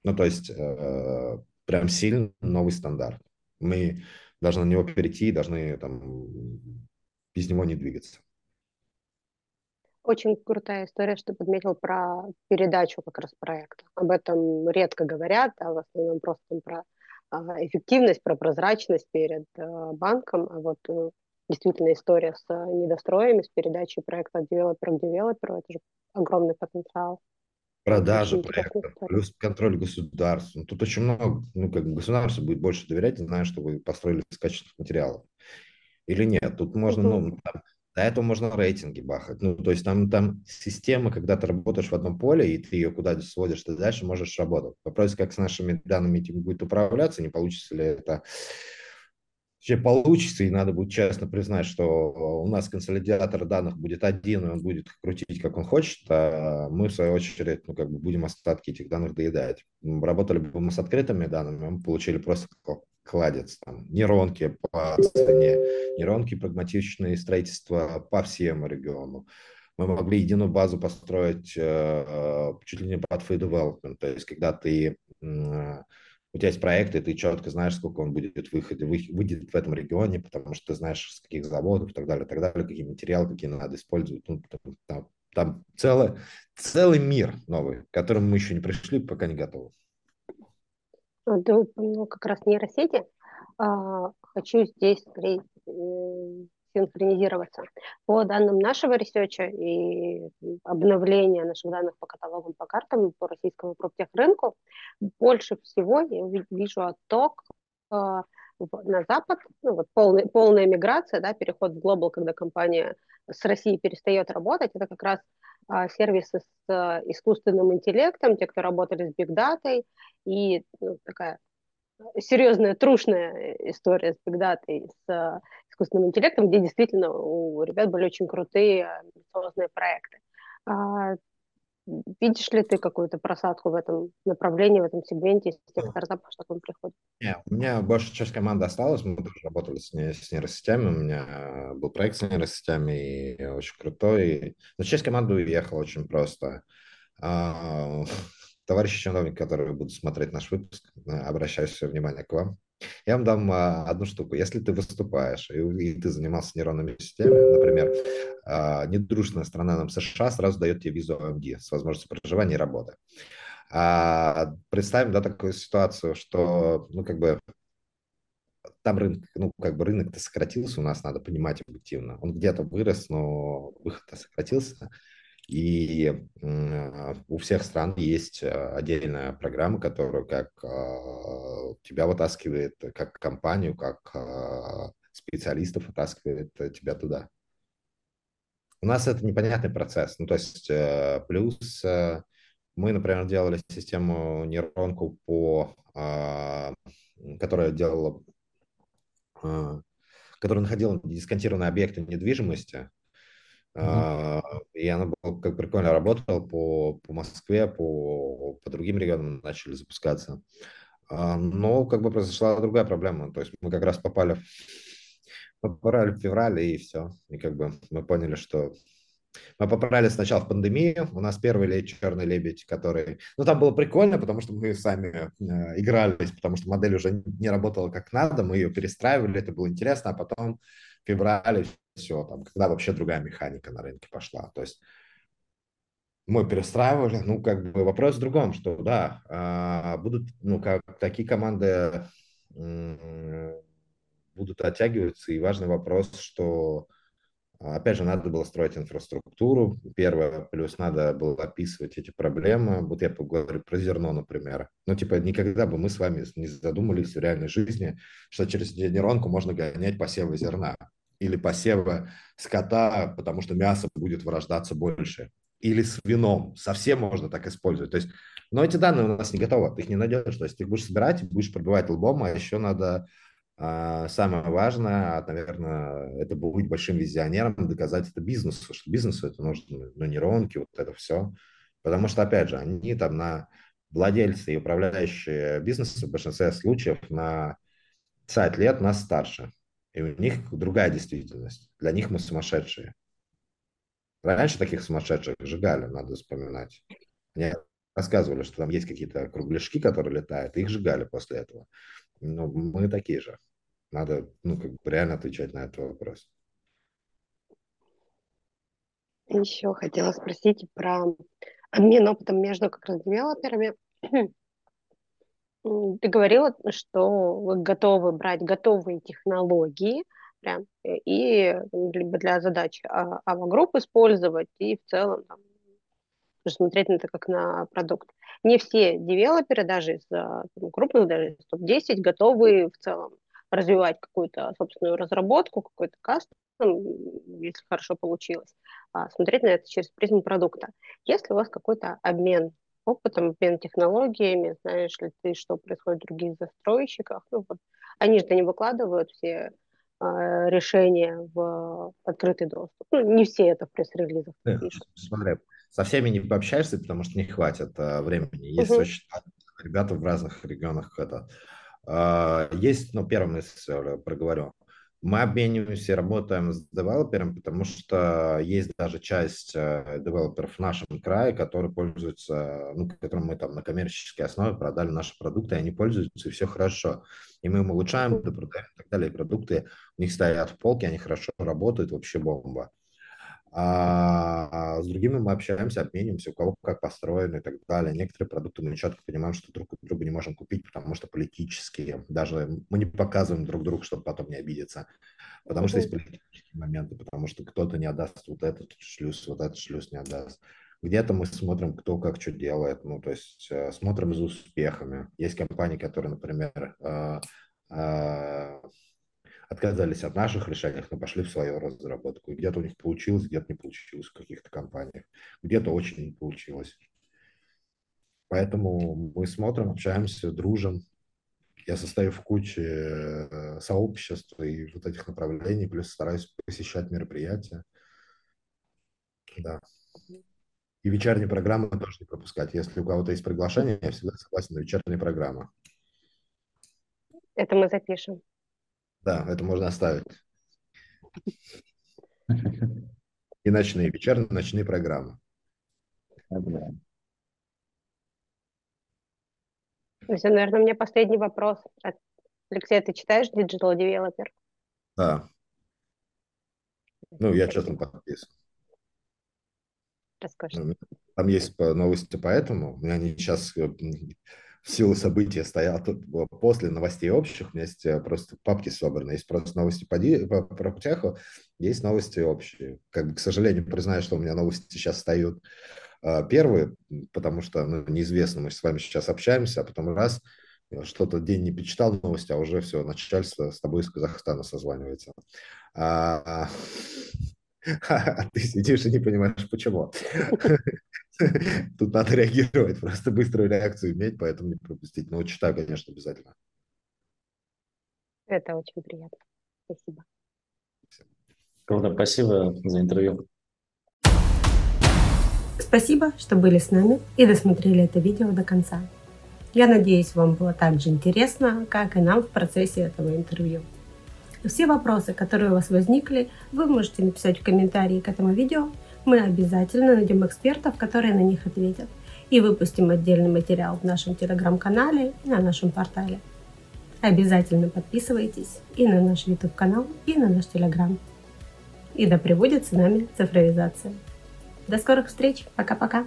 Ну, то есть э, прям сильно новый стандарт. Мы должны на него перейти, должны там без него не двигаться. Очень крутая история, что подметил про передачу как раз проекта. Об этом редко говорят, а в основном просто про а, эффективность, про прозрачность перед а, банком. А вот ну, действительно история с недостроями, с передачей проекта от девелопера к девелоперу, это же огромный потенциал. Продажа проекта, плюс контроль государства. Ну, тут очень много, ну, как бы государство будет больше доверять, зная, что вы построили из качественных материалов. Или нет, тут можно, ну, там, до этого можно рейтинги бахать. Ну, то есть там, там система, когда ты работаешь в одном поле, и ты ее куда-то сводишь, ты дальше можешь работать. Вопрос, как с нашими данными этим будет управляться, не получится ли это вообще получится, и надо будет честно признать, что у нас консолидатор данных будет один, и он будет крутить, как он хочет, а мы, в свою очередь, ну, как бы будем остатки этих данных доедать. Работали бы мы с открытыми данными, мы получили просто кладец, там, нейронки по цене, нейронки прагматичные строительства по всему региону. Мы могли единую базу построить э, э чуть ли не под development, то есть когда ты, э, у тебя есть проект, и ты четко знаешь, сколько он будет выход, выйдет в этом регионе, потому что ты знаешь, с каких заводов и так далее, и так далее, какие материалы, какие надо использовать. Ну, там, там, там целый, мир новый, к которому мы еще не пришли, пока не готовы. Ты упомянул как раз нейросети. А, хочу здесь синхронизироваться. По данным нашего ресерча и обновления наших данных по каталогам, по картам, по российскому проптехрынку, больше всего я вижу отток а, на Запад, ну, вот полный, полная миграция, да, переход в global, когда компания с Россией перестает работать, это как раз а, сервисы с а, искусственным интеллектом, те, кто работали с бигдатой, и ну, такая серьезная, трушная история с бигдатой, с а, искусственным интеллектом, где действительно у ребят были очень крутые амбициозные проекты. А, видишь ли ты какую-то просадку в этом направлении, в этом сегменте из тех стартапов, что к вам приходит? Нет, у меня большая часть команды осталась, мы тоже работали с, не, с нейросетями, у меня был проект с нейросетями, и очень крутой. Но часть команды уехала очень просто. Товарищи чиновники, которые будут смотреть наш выпуск, э, обращаюсь все внимание к вам. Я вам дам а, одну штуку. Если ты выступаешь и, и ты занимался нейронными сетями, например, а, недружная страна нам США сразу дает тебе визу ОМД с возможностью проживания и работы. А, представим, да, такую ситуацию, что, ну, как бы, там рынок, ну, как бы рынок-то сократился, у нас надо понимать объективно. Он где-то вырос, но выход-то сократился. И у всех стран есть э, отдельная программа, которая как а, тебя вытаскивает, как компанию, как а, специалистов вытаскивает тебя туда. У нас это непонятный процесс. Ну, то есть э, плюс э, мы, например, делали систему нейронку по, а, которая делала, которая находила дисконтированные объекты недвижимости, Uh-huh. И она была, как прикольно работала по, по Москве, по, по другим регионам начали запускаться. А, но как бы произошла другая проблема. То есть мы как раз попали, попали в февраль, и все. И как бы мы поняли, что мы попали сначала в пандемию. У нас первый лет черный лебедь, который... Ну, там было прикольно, потому что мы сами э, игрались, потому что модель уже не работала как надо, мы ее перестраивали, это было интересно, а потом феврале все, там, когда вообще другая механика на рынке пошла. То есть мы перестраивали, ну, как бы вопрос в другом, что, да, а, будут, ну, как такие команды будут оттягиваться, и важный вопрос, что, опять же, надо было строить инфраструктуру, первое, плюс надо было описывать эти проблемы, вот я поговорю про зерно, например, ну, типа, никогда бы мы с вами не задумались в реальной жизни, что через нейронку можно гонять посевы зерна, или посева скота, потому что мясо будет вырождаться больше. Или с вином. Совсем можно так использовать. То есть, но эти данные у нас не готовы, ты их не найдешь. То есть ты будешь собирать, будешь пробивать лбом, а еще надо а, самое важное, наверное, это быть большим визионером, доказать это бизнесу, что бизнесу это нужно, ну, нейронки, вот это все. Потому что, опять же, они там на владельцы и управляющие бизнеса в большинстве случаев на 50 лет нас старше. И у них другая действительность. Для них мы сумасшедшие. Раньше таких сумасшедших сжигали, надо вспоминать. Мне рассказывали, что там есть какие-то кругляшки, которые летают, их сжигали после этого. Но мы такие же. Надо ну, как бы реально отвечать на этот вопрос. еще хотела спросить про обмен опытом между как раз девелоперами. Ты говорила, что вы готовы брать готовые технологии прям, и либо для задач ава-групп использовать, и в целом там, смотреть на это как на продукт. Не все девелоперы, даже из там, крупных, даже из топ-10, готовы в целом развивать какую-то собственную разработку, какой-то кастом, если хорошо получилось, а, смотреть на это через призму продукта. Если у вас какой-то обмен опытом, обмен технологиями, знаешь ли ты, что происходит в других застройщиках, ну, вот, они же не выкладывают все э, решения в открытый доступ. Ну, не все это в пресс-релизах пишут. Смотри, со всеми не пообщаешься, потому что не хватит э, времени. Есть угу. очень ребята в разных регионах. Это, э, есть, ну, первым мысль проговорю. Мы обмениваемся и работаем с девелопером, потому что есть даже часть э, девелоперов в нашем крае, которые пользуются, ну, которым мы там на коммерческой основе продали наши продукты, и они пользуются, и все хорошо. И мы им улучшаем, допродаем и так далее. И продукты у них стоят в полке, они хорошо работают, вообще бомба. А с другими мы общаемся, обмениваемся, у кого как построено и так далее. Некоторые продукты мы четко понимаем, что друг у друга не можем купить, потому что политические. Даже мы не показываем друг другу, чтобы потом не обидеться. Потому что есть политические моменты, потому что кто-то не отдаст вот этот шлюз, вот этот шлюз не отдаст. Где-то мы смотрим, кто как что делает, ну, то есть э, смотрим за успехами. Есть компании, которые, например, э, э, отказались от наших решений, но пошли в свою разработку. Где-то у них получилось, где-то не получилось в каких-то компаниях. Где-то очень не получилось. Поэтому мы смотрим, общаемся, дружим. Я состою в куче э, сообществ и вот этих направлений, плюс стараюсь посещать мероприятия. Да. И вечерние программы тоже не пропускать. Если у кого-то есть приглашение, я всегда согласен на вечерние программы. Это мы запишем. Да, это можно оставить. И ночные, вечерние ночные программы. Все, наверное, у меня последний вопрос. Алексей, ты читаешь Digital Developer? Да. Ну, я честно подписан. Расскажи. Ну, там есть новости по этому. У меня они сейчас э, в силу события стоял тут после новостей общих, у меня есть э, просто папки собраны, есть просто новости по, по, про теху, есть новости общие. Как бы, к сожалению, признаю, что у меня новости сейчас стоят э, первые, потому что ну, неизвестно, мы с вами сейчас общаемся, а потом раз что-то день не почитал новости, а уже все, начальство с тобой из Казахстана созванивается. А, а ты сидишь и не понимаешь, почему. Тут надо реагировать, просто быструю реакцию иметь, поэтому не пропустить. Но читаю, конечно, обязательно. Это очень приятно. Спасибо. Круто, спасибо за интервью. Спасибо, что были с нами и досмотрели это видео до конца. Я надеюсь, вам было так же интересно, как и нам в процессе этого интервью. Все вопросы, которые у вас возникли, вы можете написать в комментарии к этому видео. Мы обязательно найдем экспертов, которые на них ответят. И выпустим отдельный материал в нашем телеграм-канале и на нашем портале. Обязательно подписывайтесь и на наш YouTube канал, и на наш телеграм. И да пребудет с нами цифровизация. До скорых встреч. Пока-пока.